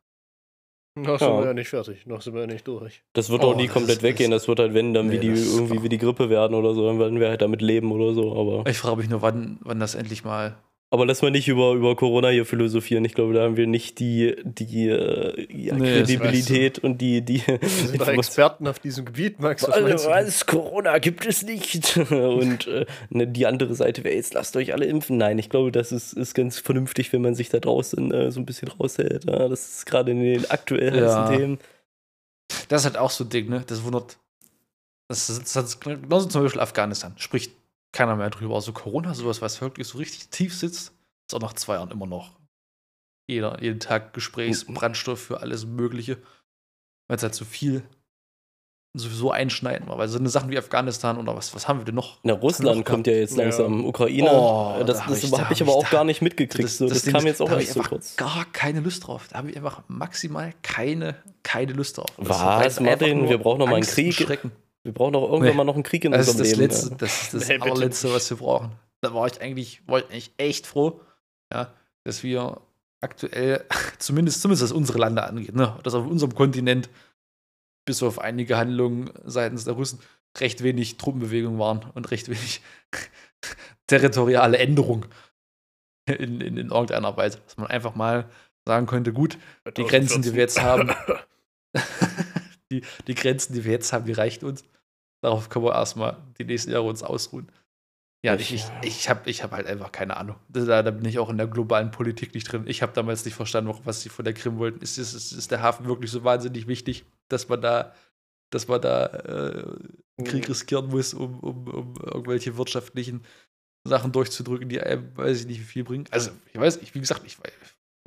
Noch sind Ja. wir ja nicht fertig, noch sind wir ja nicht durch. Das wird Oh, auch nie das komplett ist- weggehen. Das wird halt, wenn, dann wie Nee, die das- irgendwie wie die Grippe werden oder so, dann werden wir halt damit leben oder so. Aber, Ich frage mich nur, wann, wann das endlich mal. Aber lass mal nicht über, über Corona hier philosophieren. Ich glaube, da haben wir nicht die, die äh, ja, Nee, Kredibilität und die, die Wir sind Experten auf diesem Gebiet, Max. Was Also, was? Corona gibt es nicht. Und äh, ne, die andere Seite wäre jetzt, lasst euch alle impfen. Nein, ich glaube, das ist, ist ganz vernünftig, wenn man sich da draußen äh, so ein bisschen raushält. Ja, das ist gerade in den aktuell Ja. heißen Themen. Das ist halt auch so ein Ding, ne? Das wundert. Das ist, das ist genauso zum Beispiel Afghanistan. Spricht keiner mehr drüber. Also Corona, sowas, was wirklich so richtig tief sitzt, ist auch nach zwei Jahren immer noch jeder, jeden Tag Gesprächsbrandstoff für alles Mögliche. Weil es halt so viel sowieso einschneiden war. Weil so eine Sachen wie Afghanistan oder was, was haben wir denn noch? Na, Russland kommt ja jetzt Ja. langsam. Ukraine. Oh, äh, das da das hab ich- habe da hab ich aber ich- auch da- gar nicht mitgekriegt. so, das Ding kam jetzt auch erst ich so kurz. gar keine Lust drauf. Da habe ich einfach maximal keine, keine Lust drauf. Das Was, einfach Martin? Wir brauchen noch mal einen Krieg. Wir brauchen doch irgendwann Nee. mal noch einen Krieg in Das ist unserem das Leben. letzte, ja. das, ist das Nee, allerletzte, was wir brauchen. Da war ich eigentlich, war ich eigentlich echt froh, ja, dass wir aktuell, zumindest, zumindest was unsere Lande angeht, ne, dass auf unserem Kontinent bis auf einige Handlungen seitens der Russen recht wenig Truppenbewegungen waren und recht wenig territoriale Änderung in, in, in irgendeiner Weise. Dass man einfach mal sagen könnte, gut, die Grenzen, die wir jetzt haben, die, die Grenzen, die wir jetzt haben, die reichen uns. Darauf können wir erstmal die nächsten Jahre uns ausruhen. Ja, ich, ich, ich habe ich hab halt einfach keine Ahnung. Da, da bin ich auch in der globalen Politik nicht drin. Ich habe damals nicht verstanden, was sie von der Krim wollten. Ist, ist, ist, der Hafen wirklich so wahnsinnig wichtig, dass man da, dass man da äh, einen Krieg riskieren muss, um, um, um irgendwelche wirtschaftlichen Sachen durchzudrücken, die einem, weiß ich nicht, wie viel bringen. Also, ich weiß, ich, wie gesagt, ich weiß.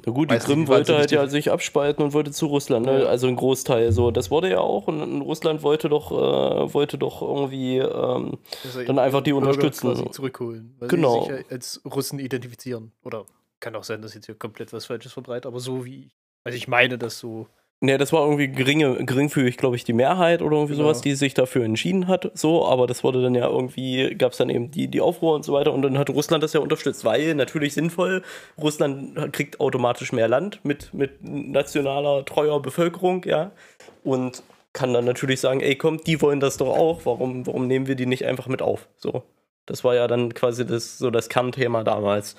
Na gut, die Krim wollte halt ja sich abspalten und wollte zu Russland, ne? Also ein Großteil so. Das wurde ja auch und Russland wollte doch, äh, wollte doch irgendwie ähm, Also dann einfach die unterstützen. zurückholen. Weil Genau. sie sich ja als Russen identifizieren. Oder kann auch sein, dass ich jetzt hier komplett was Falsches verbreite, aber so wie. Also ich meine das so. Ne, das war irgendwie geringe, geringfügig, glaube ich, die Mehrheit oder irgendwie Genau. sowas, die sich dafür entschieden hat. So, aber das wurde dann ja irgendwie, gab es dann eben die, die Aufruhr und so weiter. Und dann hat Russland das ja unterstützt, weil natürlich sinnvoll, Russland kriegt automatisch mehr Land mit, mit nationaler, treuer Bevölkerung, ja. Und kann dann natürlich sagen, ey, komm, die wollen das doch auch, warum, warum nehmen wir die nicht einfach mit auf? So. Das war ja dann quasi das, so das Kernthema damals.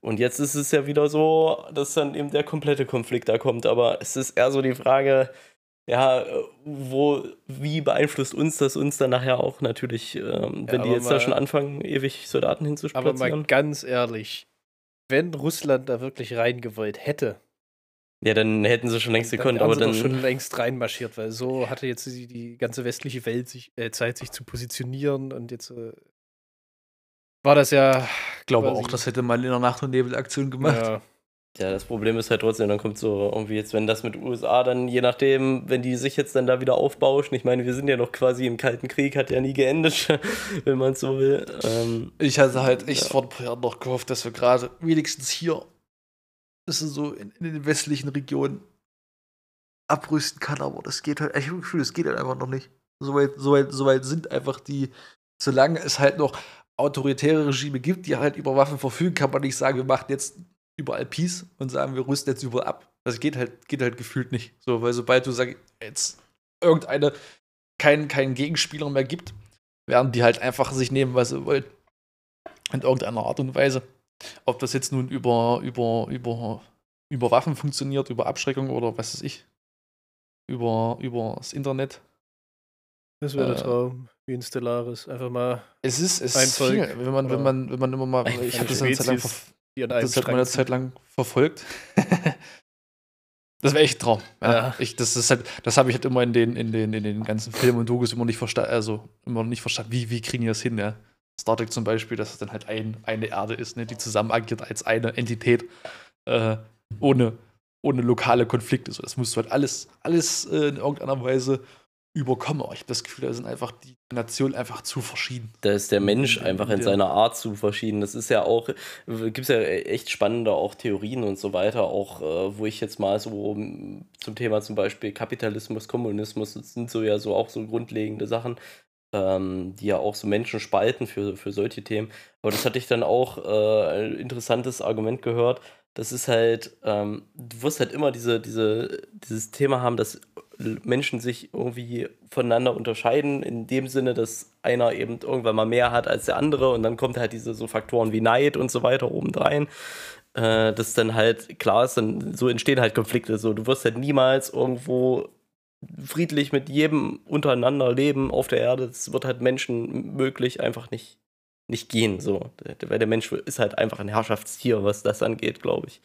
Und jetzt ist es ja wieder so, dass dann eben der komplette Konflikt da kommt. Aber es ist eher so die Frage, ja, wo, wie beeinflusst uns das uns dann nachher auch natürlich, ähm, wenn die aber jetzt da mal- schon anfangen, ewig Soldaten Aber mal ganz ehrlich, wenn Russland da wirklich reingewollt hätte, Ja, dann hätten sie schon längst dann gekonnt, wären aber dann. schon längst reinmarschiert, weil so hatte jetzt die, die ganze westliche Welt sich, äh, Zeit, sich zu positionieren und jetzt äh, war das ja. Ich glaube auch, das hätte man in der Nacht- und Nebelaktion gemacht. Ja, Ja, das Problem ist halt trotzdem, dann kommt so irgendwie jetzt, wenn das mit USA dann, je nachdem, wenn die sich jetzt dann da wieder aufbauschen, ich meine, wir sind ja noch quasi im Kalten Krieg, hat ja nie geendet, wenn man es so will. Ähm, Ich hatte halt echt Ja. vor ein paar Jahren noch gehofft, dass wir gerade wenigstens hier, das ist so in, in den westlichen Regionen, abrüsten kann, aber das geht halt, ich habe das Gefühl, das geht halt einfach noch nicht. Soweit so weit, so weit sind einfach die, solange es halt noch autoritäre Regime gibt, die halt über Waffen verfügen, kann man nicht sagen, wir machen jetzt überall Peace und sagen, wir rüsten jetzt überall ab. Das geht halt, geht halt gefühlt nicht. So, weil sobald du sagst, jetzt irgendeine keinen keinen Gegenspieler mehr gibt, werden die halt einfach sich nehmen, was sie wollen. In irgendeiner Art und Weise. Ob das jetzt nun über, über, über, über Waffen funktioniert, über Abschreckung oder was weiß ich. Über, über das Internet. das wäre der Äh. Traum. Wie in Stellaris. Einfach mal Es ist, es Ein ist Volk viel. Wenn man, wenn man, wenn man immer mal, ich habe das eine Zeit lang, das hat Strang man eine ziehen. Zeit lang verfolgt. das wäre echt ein Traum. Ja. Ja. Ich, das ist halt, das habe ich halt immer in den, in den, in den ganzen Filmen und Dokus immer nicht verstanden, also immer nicht verstanden, wie, wie kriegen die das hin, ja. Star Trek zum Beispiel, dass es dann halt ein, eine Erde ist, ne, die zusammen agiert als eine Entität, äh, ohne, ohne lokale Konflikte. So, das musst du halt alles, alles äh, in irgendeiner Weise überkommen. Aber ich habe das Gefühl, da sind einfach die Nationen einfach zu verschieden. da ist der Mensch In- einfach in seiner Art zu verschieden. Das ist ja auch, gibt es ja echt spannende auch Theorien und so weiter, auch äh, wo ich jetzt mal so zum Thema zum Beispiel Kapitalismus, Kommunismus, das sind so ja so auch so grundlegende Sachen, ähm, die ja auch so Menschen spalten für, für solche Themen. Aber das hatte ich dann auch äh, ein interessantes Argument gehört. Das ist halt, ähm, du wirst halt immer diese, diese, dieses Thema haben, dass Menschen sich irgendwie voneinander unterscheiden, in dem Sinne, dass einer eben irgendwann mal mehr hat als der andere und dann kommt halt diese so Faktoren wie Neid und so weiter obendrein. Äh, das dann halt klar ist, dann so entstehen halt Konflikte. So, du wirst halt niemals irgendwo friedlich mit jedem untereinander leben auf der Erde. Das wird halt Menschen möglich einfach nicht, nicht gehen. So. Weil der Mensch ist halt einfach ein Herrschaftstier, was das angeht, glaube ich.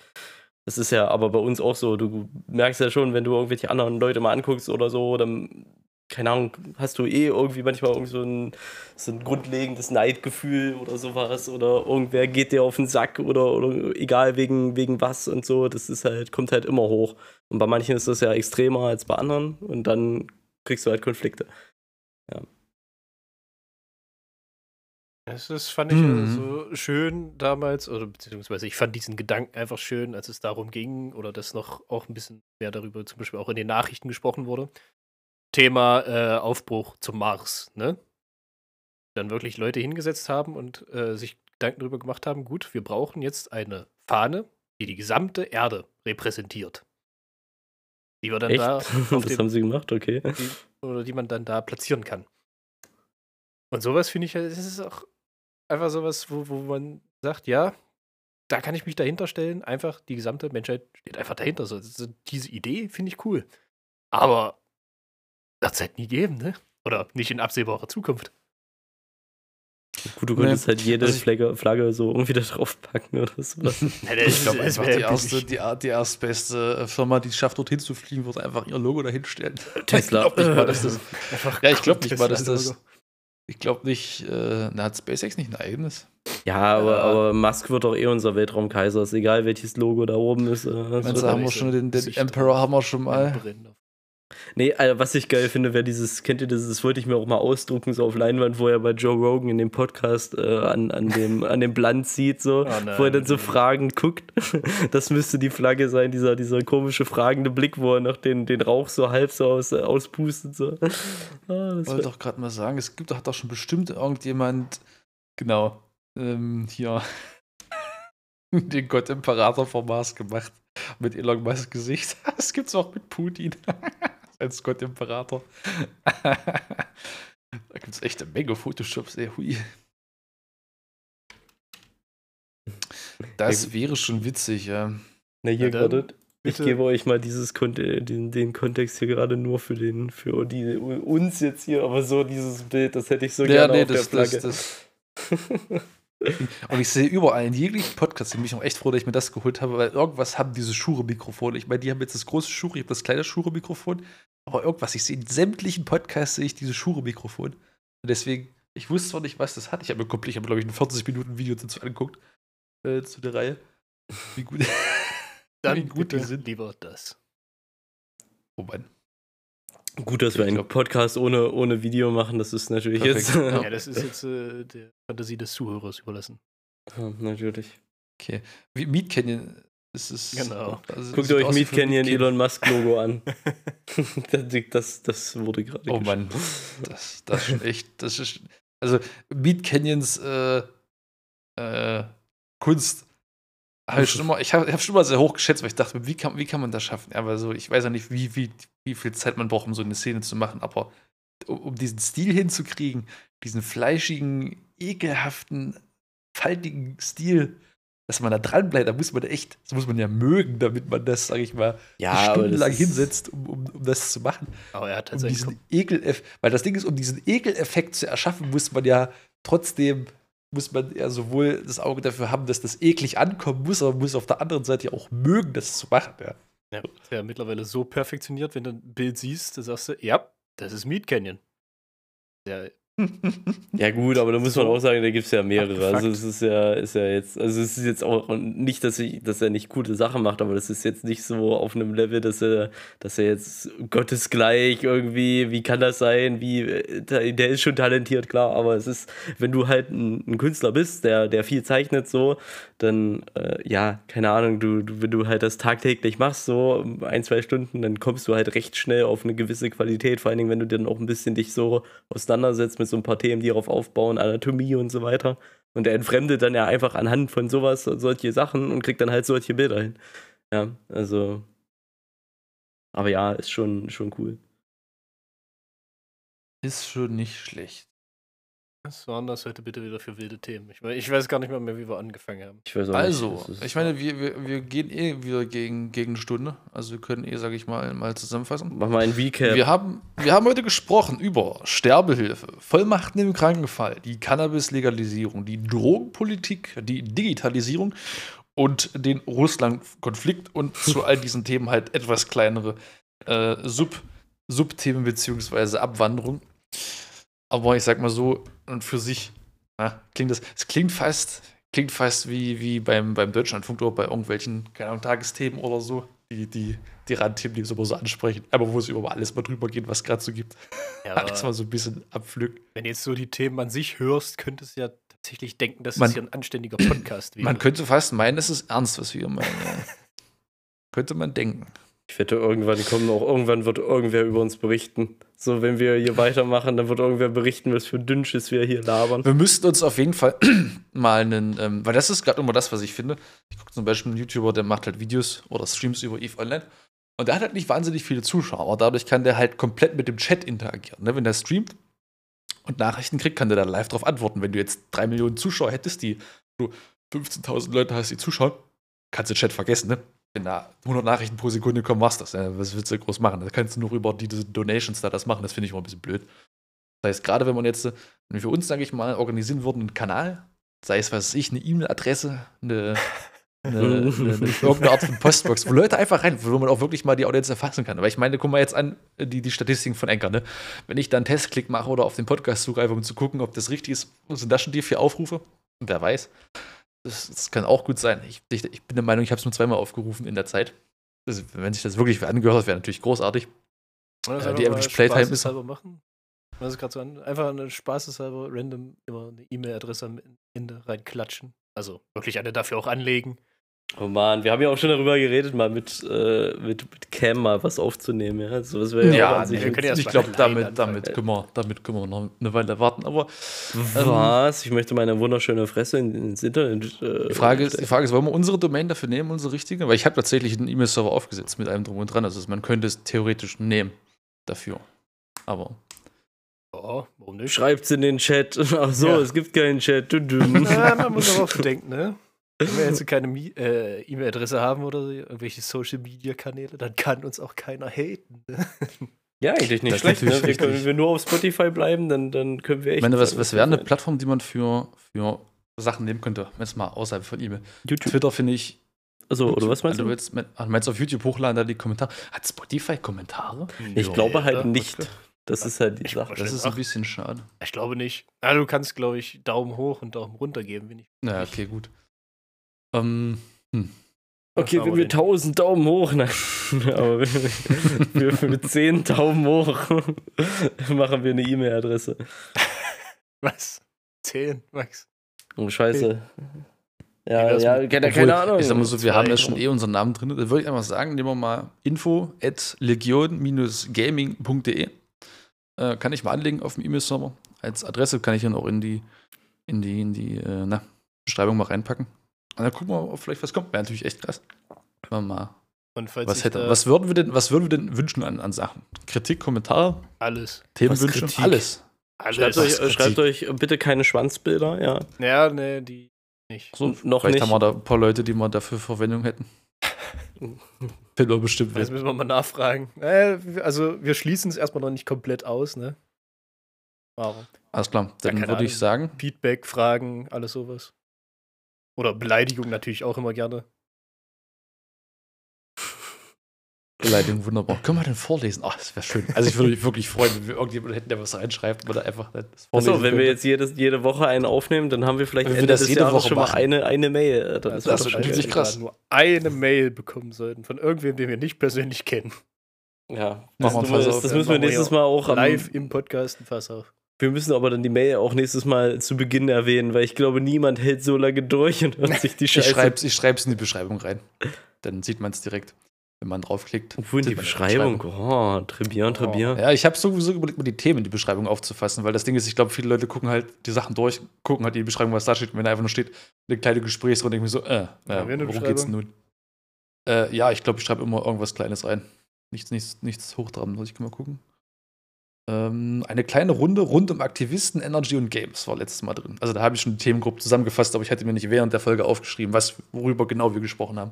Das ist ja aber bei uns auch so. Du merkst ja schon, wenn du irgendwelche anderen Leute mal anguckst oder so, dann, keine Ahnung, hast du eh irgendwie manchmal irgendwie so ein, so ein grundlegendes Neidgefühl oder sowas. Oder irgendwer geht dir auf den Sack oder, oder egal wegen, wegen was und so. Das ist halt, kommt halt immer hoch. Und bei manchen ist das ja extremer als bei anderen und dann kriegst du halt Konflikte. Das ist, fand ich Mhm. so schön damals, oder beziehungsweise ich fand diesen Gedanken einfach schön, als es darum ging, oder dass noch auch ein bisschen mehr darüber zum Beispiel auch in den Nachrichten gesprochen wurde. Thema äh, Aufbruch zum Mars, ne? Dann wirklich Leute hingesetzt haben und äh, sich Gedanken darüber gemacht haben, gut, wir brauchen jetzt eine Fahne, die die gesamte Erde repräsentiert. Die wir dann Echt? da auf das dem, haben sie gemacht, okay. die, oder die man dann da platzieren kann. Und sowas finde ich, halt, das ist auch einfach sowas, wo, wo man sagt, ja, da kann ich mich dahinter stellen. Einfach die gesamte Menschheit steht einfach dahinter. So, das diese Idee finde ich cool. Aber wird es halt nie geben, ne? Oder nicht in absehbarer Zukunft. Gut, du Nee, könntest halt jede also ich- Flagge, Flagge so irgendwie da drauf packen oder so. Ich glaube es einfach, die, erste, die, die erstbeste äh, Firma, die es schafft, dorthin zu fliegen, wird einfach ihr Logo dahinstellen. Tesla. Ich glaube nicht mal, dass das. Einfach Ja, ich glaube nicht mal, dass das. Ich glaube nicht, äh, na, hat SpaceX nicht ein eigenes? Ja, aber, Ja. aber Musk wird doch eh unser Weltraumkaiser. Ist egal, welches Logo da oben ist. äh, Meinst du, haben wir schon den, den Emperor haben wir schon mal. Nee, Alter, was ich geil finde, wäre dieses, kennt ihr das, das wollte ich mir auch mal ausdrucken, so auf Leinwand, wo er bei Joe Rogan in dem Podcast äh, an, an, dem, an dem Blatt sieht, so, Oh nein. wo er dann so fragend guckt. Das müsste die Flagge sein, dieser, dieser komische fragende Blick, wo er noch den, den Rauch so halb so aus, äh, auspustet. So. Ah, Ich wollte doch gerade mal sagen, es gibt, hat doch schon bestimmt irgendjemand, genau, ähm, hier, den Gott Imperator vom Mars gemacht. Mit Elon Musk Gesicht. Das gibt's auch mit Putin. Als Gott Imperator. da gibt's echt eine Menge Photoshops, ey, hui. Das wäre schon witzig, ja. Na, hier Ja, gerade. Ich gebe euch mal dieses den, den Kontext hier gerade nur für den für die uns jetzt hier, aber so dieses Bild, das hätte ich so Ja, gerne nee, auf das, der das, Flagge. das. Und ich sehe überall in jeglichen Podcasts, ich bin auch echt froh, dass ich mir das geholt habe, weil irgendwas haben diese Shure-Mikrofone. Ich meine, die haben jetzt das große Shure, ich habe das kleine Shure-Mikrofon, aber irgendwas, ich sehe in sämtlichen Podcasts sehe ich diese Shure-Mikrofon. Und deswegen Ich wusste zwar nicht, was das hat. Ich habe mir komplett, ich habe, glaube ich, ein 40 Minuten Video dazu angeguckt. Äh, zu der Reihe. Wie gut, Dann wie gut die sind. lieber das. Oh Mann. Gut, dass wir einen glaub- Podcast ohne, ohne Video machen, das ist natürlich Perfekt, jetzt. ja. Das ist jetzt äh, der Fantasie des Zuhörers überlassen. Ja, natürlich. Okay. Wie Meat Canyon. Das ist. Genau. Also, Guckt euch Meat Canyon Meat Elon Musk Logo an. das, das, das wurde gerade Oh. Mann. Das, das ist schon echt. Das ist, also, Meat Canyons äh, äh, Kunst. Hab ich, schon immer, ich habe hab schon mal sehr hoch geschätzt, weil ich dachte, wie kann, wie kann man das schaffen? Aber so, ich weiß ja nicht, wie, wie, wie viel Zeit man braucht, um so eine Szene zu machen, aber um, um diesen Stil hinzukriegen, diesen fleischigen, ekelhaften, faltigen Stil, dass man da dran bleibt, da muss man echt, das muss man ja mögen, damit man das, sag ich mal, Ja, stundenlang hinsetzt, um, um, um das zu machen Aber er hat um tatsächlich. diesen Ekel, weil das Ding ist, um diesen Ekeleffekt zu erschaffen, muss man ja trotzdem, muss man ja sowohl das Auge dafür haben, dass das eklig ankommen muss, aber muss auf der anderen Seite ja auch mögen, das zu machen. Ja. Ja, ist ja mittlerweile so perfektioniert, wenn du ein Bild siehst, dann sagst du, ja, das ist Meat Canyon. Ja, Ja, gut, aber da muss man auch sagen, da gibt es ja mehrere. abgefuckt. Also es ist ja, ist ja jetzt, also es ist jetzt auch nicht, dass, ich, dass er nicht gute Sachen macht, aber das ist jetzt nicht so auf einem Level, dass er, dass er jetzt gottesgleich irgendwie, wie kann das sein? Wie, der der ist schon talentiert, klar, aber es ist, wenn du halt ein, ein Künstler bist, der, der viel zeichnet, so, dann, äh, ja, keine Ahnung, du, du, wenn du halt das tagtäglich machst, so ein, zwei Stunden, dann kommst du halt recht schnell auf eine gewisse Qualität, vor allen Dingen, wenn du dann auch ein bisschen dich so auseinandersetzt mit so ein paar Themen, die darauf aufbauen, Anatomie und so weiter. Und er entfremdet dann ja einfach anhand von sowas solche Sachen und kriegt dann halt solche Bilder hin. Ja, also. Aber ja, ist schon, schon cool. Ist schon nicht schlecht. Was waren das heute bitte wieder für wilde Themen? Ich, ich weiß gar nicht mehr, mehr, wie wir angefangen haben. Ich weiß auch Also, nicht. ich meine, wir, wir, wir gehen eh wieder gegen, gegen eine Stunde. Also wir können eh, sag ich mal, mal zusammenfassen. Mach mal ein Recap. Wir haben, wir haben heute gesprochen über Sterbehilfe, Vollmachten im Krankenfall, die Cannabis-Legalisierung, die Drogenpolitik, die Digitalisierung und den Russland-Konflikt und zu all diesen Themen halt etwas kleinere äh, Sub, Subthemen beziehungsweise Abwanderung. Aber ich sag mal so, und für sich ja, klingt das, es klingt fast, klingt fast wie, wie beim, beim Deutschlandfunk oder bei irgendwelchen, keine Ahnung, Tagesthemen oder so, die, die, die Randthemen, die es immer so ansprechen, aber wo es über alles mal drüber geht, was gerade so gibt. Ja, Alles mal so ein bisschen abpflücken. wenn du jetzt so die Themen an sich hörst, könntest du ja tatsächlich denken, dass Man- es hier ein anständiger Podcast wäre. Man könnte fast meinen, es ist ernst, was wir meinen. ja. könnte man denken. Ich wette, irgendwann kommen auch, irgendwann wird irgendwer über uns berichten. So, wenn wir hier weitermachen, dann wird irgendwer berichten, was für Dünnsches wir hier labern. Wir müssten uns auf jeden Fall mal einen, ähm, weil das ist gerade immer das, was ich finde. Ich gucke zum Beispiel einen YouTuber, der macht halt Videos oder Streams über EVE Online. Und der hat halt nicht wahnsinnig viele Zuschauer, aber dadurch kann der halt komplett mit dem Chat interagieren. Ne? Wenn der streamt und Nachrichten kriegt, kann der da live drauf antworten. Wenn du jetzt drei Millionen Zuschauer hättest, die du 15.000 Leute hast, die zuschauen, kannst du Chat vergessen, ne? Wenn da 100 Nachrichten pro Sekunde kommen, machst du das. Ne? Was willst du groß machen? Da kannst du nur über diese Donations da das machen. Das finde ich immer ein bisschen blöd. Das heißt, gerade wenn man jetzt, wenn wir für uns, sage ich mal, organisieren würden, einen Kanal, sei es, was weiß ich, eine E-Mail-Adresse, eine, eine, eine, eine, irgendeine Art von Postbox, wo Leute einfach rein, wo man auch wirklich mal die Audience erfassen kann. Weil ich meine, guck mal jetzt an, die, die Statistiken von Anchor, ne? Wenn ich da einen Testklick mache oder auf den Podcast zugreife, um zu gucken, ob das richtig ist, sind das schon die vier Aufrufe? Wer weiß. Das, das kann auch gut sein. Ich, ich, ich bin der Meinung, ich habe es nur zweimal aufgerufen in der Zeit. Also, wenn sich das wirklich angehört hat, wäre natürlich großartig. Das einfach die Average Playtime ist- machen? Was ist gerade so an? Einfach eine spaßeshalber random immer eine E-Mail-Adresse am Ende reinklatschen. Also wirklich eine dafür auch anlegen. Oh Mann, wir haben ja auch schon darüber geredet, mal mit, äh, mit, mit Cam mal was aufzunehmen. Ja, also, das wäre ja, Ja, auch sich wir können ja ich glaube, damit, damit, können wir, damit können wir noch eine Weile warten. Aber Was? Ich möchte meine wunderschöne Fresse in, ins Internet. Äh, Die Frage, ist, die. Frage ist, wollen wir unsere Domain dafür nehmen, unsere richtige? Weil ich habe tatsächlich einen E-Mail-Server aufgesetzt mit allem drum und dran. Also man könnte es theoretisch nehmen dafür. Aber Oh, warum nicht? Schreibt's in den Chat. Ach so, Ja. es gibt keinen Chat. Du dumm. Ja, man muss darauf denken, ne? Wenn wir jetzt keine äh, E-Mail-Adresse haben oder so, irgendwelche Social-Media-Kanäle, dann kann uns auch keiner haten. Ja, eigentlich nicht Das schlecht. Ne? natürlich Wir können, wenn wir nur auf Spotify bleiben, dann, dann können wir echt. ich meine, was, was wäre eine Plattform, die man für, für Sachen nehmen könnte? Jetzt mal außerhalb von E-Mail. YouTube. Twitter finde ich. Also, oder was meinst du? du? willst, ah, du meinst auf YouTube hochladen, da die Kommentare. Hat Spotify Kommentare? Ich Ja, glaube halt oder? nicht. Das ist halt die Ich- Sache. Das ist ein bisschen schade. Ich glaube nicht. Ja, du kannst, glaube ich, Daumen hoch und Daumen runter geben, wenn ich. Na, okay, gut. Ähm, hm. Okay, wenn wir den- 1000 Daumen hoch, nein. Aber wenn wir, wir mit 10 Daumen hoch machen wir eine E-Mail-Adresse. Was? Zehn, Max. Oh, scheiße. Wie Ja, ja, mit- keine, Obwohl, keine Ahnung. Ich sag mal so, wir Zwei. haben ja schon eh unseren Namen drin. Da würde ich einfach sagen, nehmen wir mal info at legion-gaming.de. Äh, kann ich mal anlegen auf dem E-Mail-Server. Als Adresse kann ich dann auch in die, in die, in die äh, na, Beschreibung mal reinpacken. Und dann gucken wir mal, ob vielleicht was kommt. Wäre natürlich echt krass. Wenn man mal Und falls was hätte. Was würden wir denn, was würden wir denn wünschen an, an Sachen? Kritik, Kommentare, alles. Themenwünsche, alles. Alles. Schreibt euch, schreibt euch bitte keine Schwanzbilder, ja. Ja, nee, die nicht. So, noch vielleicht nicht. haben wir da ein paar Leute, die wir dafür Verwendung hätten. Fällt mir bestimmt Das müssen wir mal nachfragen. Äh, also, wir schließen es erstmal noch nicht komplett aus, ne? Aber Alles klar, dann würde ich sagen, Feedback, Fragen, alles sowas. Oder Beleidigung natürlich auch immer gerne. Beleidigung wunderbar. Können wir denn vorlesen? Ach, das wäre schön. Also ich würde mich wirklich freuen, wenn wir irgendjemanden hätten, der was reinschreibt oder einfach das Achso, vorlesen wenn wir jetzt jedes, jede Woche einen aufnehmen, dann haben wir vielleicht Wenn wir Ende das des jede Jahres Woche schon mal machen. eine, eine Mail. Äh, Dann ist das ist natürlich krass. wir Nur eine Mail bekommen sollten von irgendwem, den wir nicht persönlich kennen. Ja, Machen das, wir das, das, müssen wir wir nächstes Mal auch am, Live im Podcast ein Fass auf. Wir müssen aber dann die Mail auch nächstes Mal zu Beginn erwähnen, weil ich glaube, niemand hält so lange durch und hört sich die Ich Scheiße. schreib's, ich schreib's in die Beschreibung rein. Dann sieht man es direkt, wenn man draufklickt. Obwohl in die man Beschreibung. Oh, Trebian, Trebian. Ja, ich habe sowieso überlegt, mal die Themen in die Beschreibung aufzufassen, weil das Ding ist, ich glaube, viele Leute gucken halt die Sachen durch, gucken halt in die Beschreibung, was da steht. Und wenn da einfach nur steht, eine kleine Gesprächsrunde, denke ich mir so, äh, ja, eine worum geht's denn nun? Äh, ja, ich glaube, ich schreibe immer irgendwas Kleines rein. Nichts, nichts, nichts hochtraben, muss ich mal gucken. Ähm, eine kleine Runde rund um Aktivisten, Energy und Games war letztes Mal drin. Also da habe ich schon die Themengruppe zusammengefasst, aber ich hatte mir nicht während der Folge aufgeschrieben, was, worüber genau wir gesprochen haben.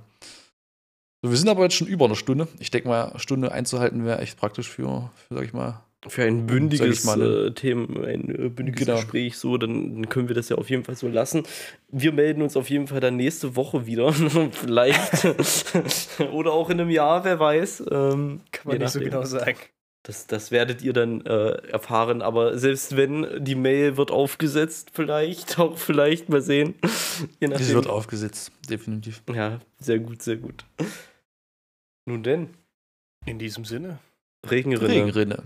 So, wir sind aber jetzt schon über eine Stunde. Ich denke mal, eine Stunde einzuhalten wäre echt praktisch für, für, sag ich mal, Für ein bündiges ne? äh, Thema, ein äh, bündiges Genau. Gespräch, so, dann, dann können wir das ja auf jeden Fall so lassen. Wir melden uns auf jeden Fall dann nächste Woche wieder. Vielleicht. Oder auch in einem Jahr, wer weiß. Ähm, Kann man nicht so genau sagen. Das, das werdet ihr dann äh, erfahren, aber selbst wenn, die Mail wird aufgesetzt, vielleicht, auch vielleicht, mal sehen. Je wird aufgesetzt, definitiv. Ja, sehr gut, sehr gut. Nun denn, In diesem Sinne. Regenrinne. Regenrinne.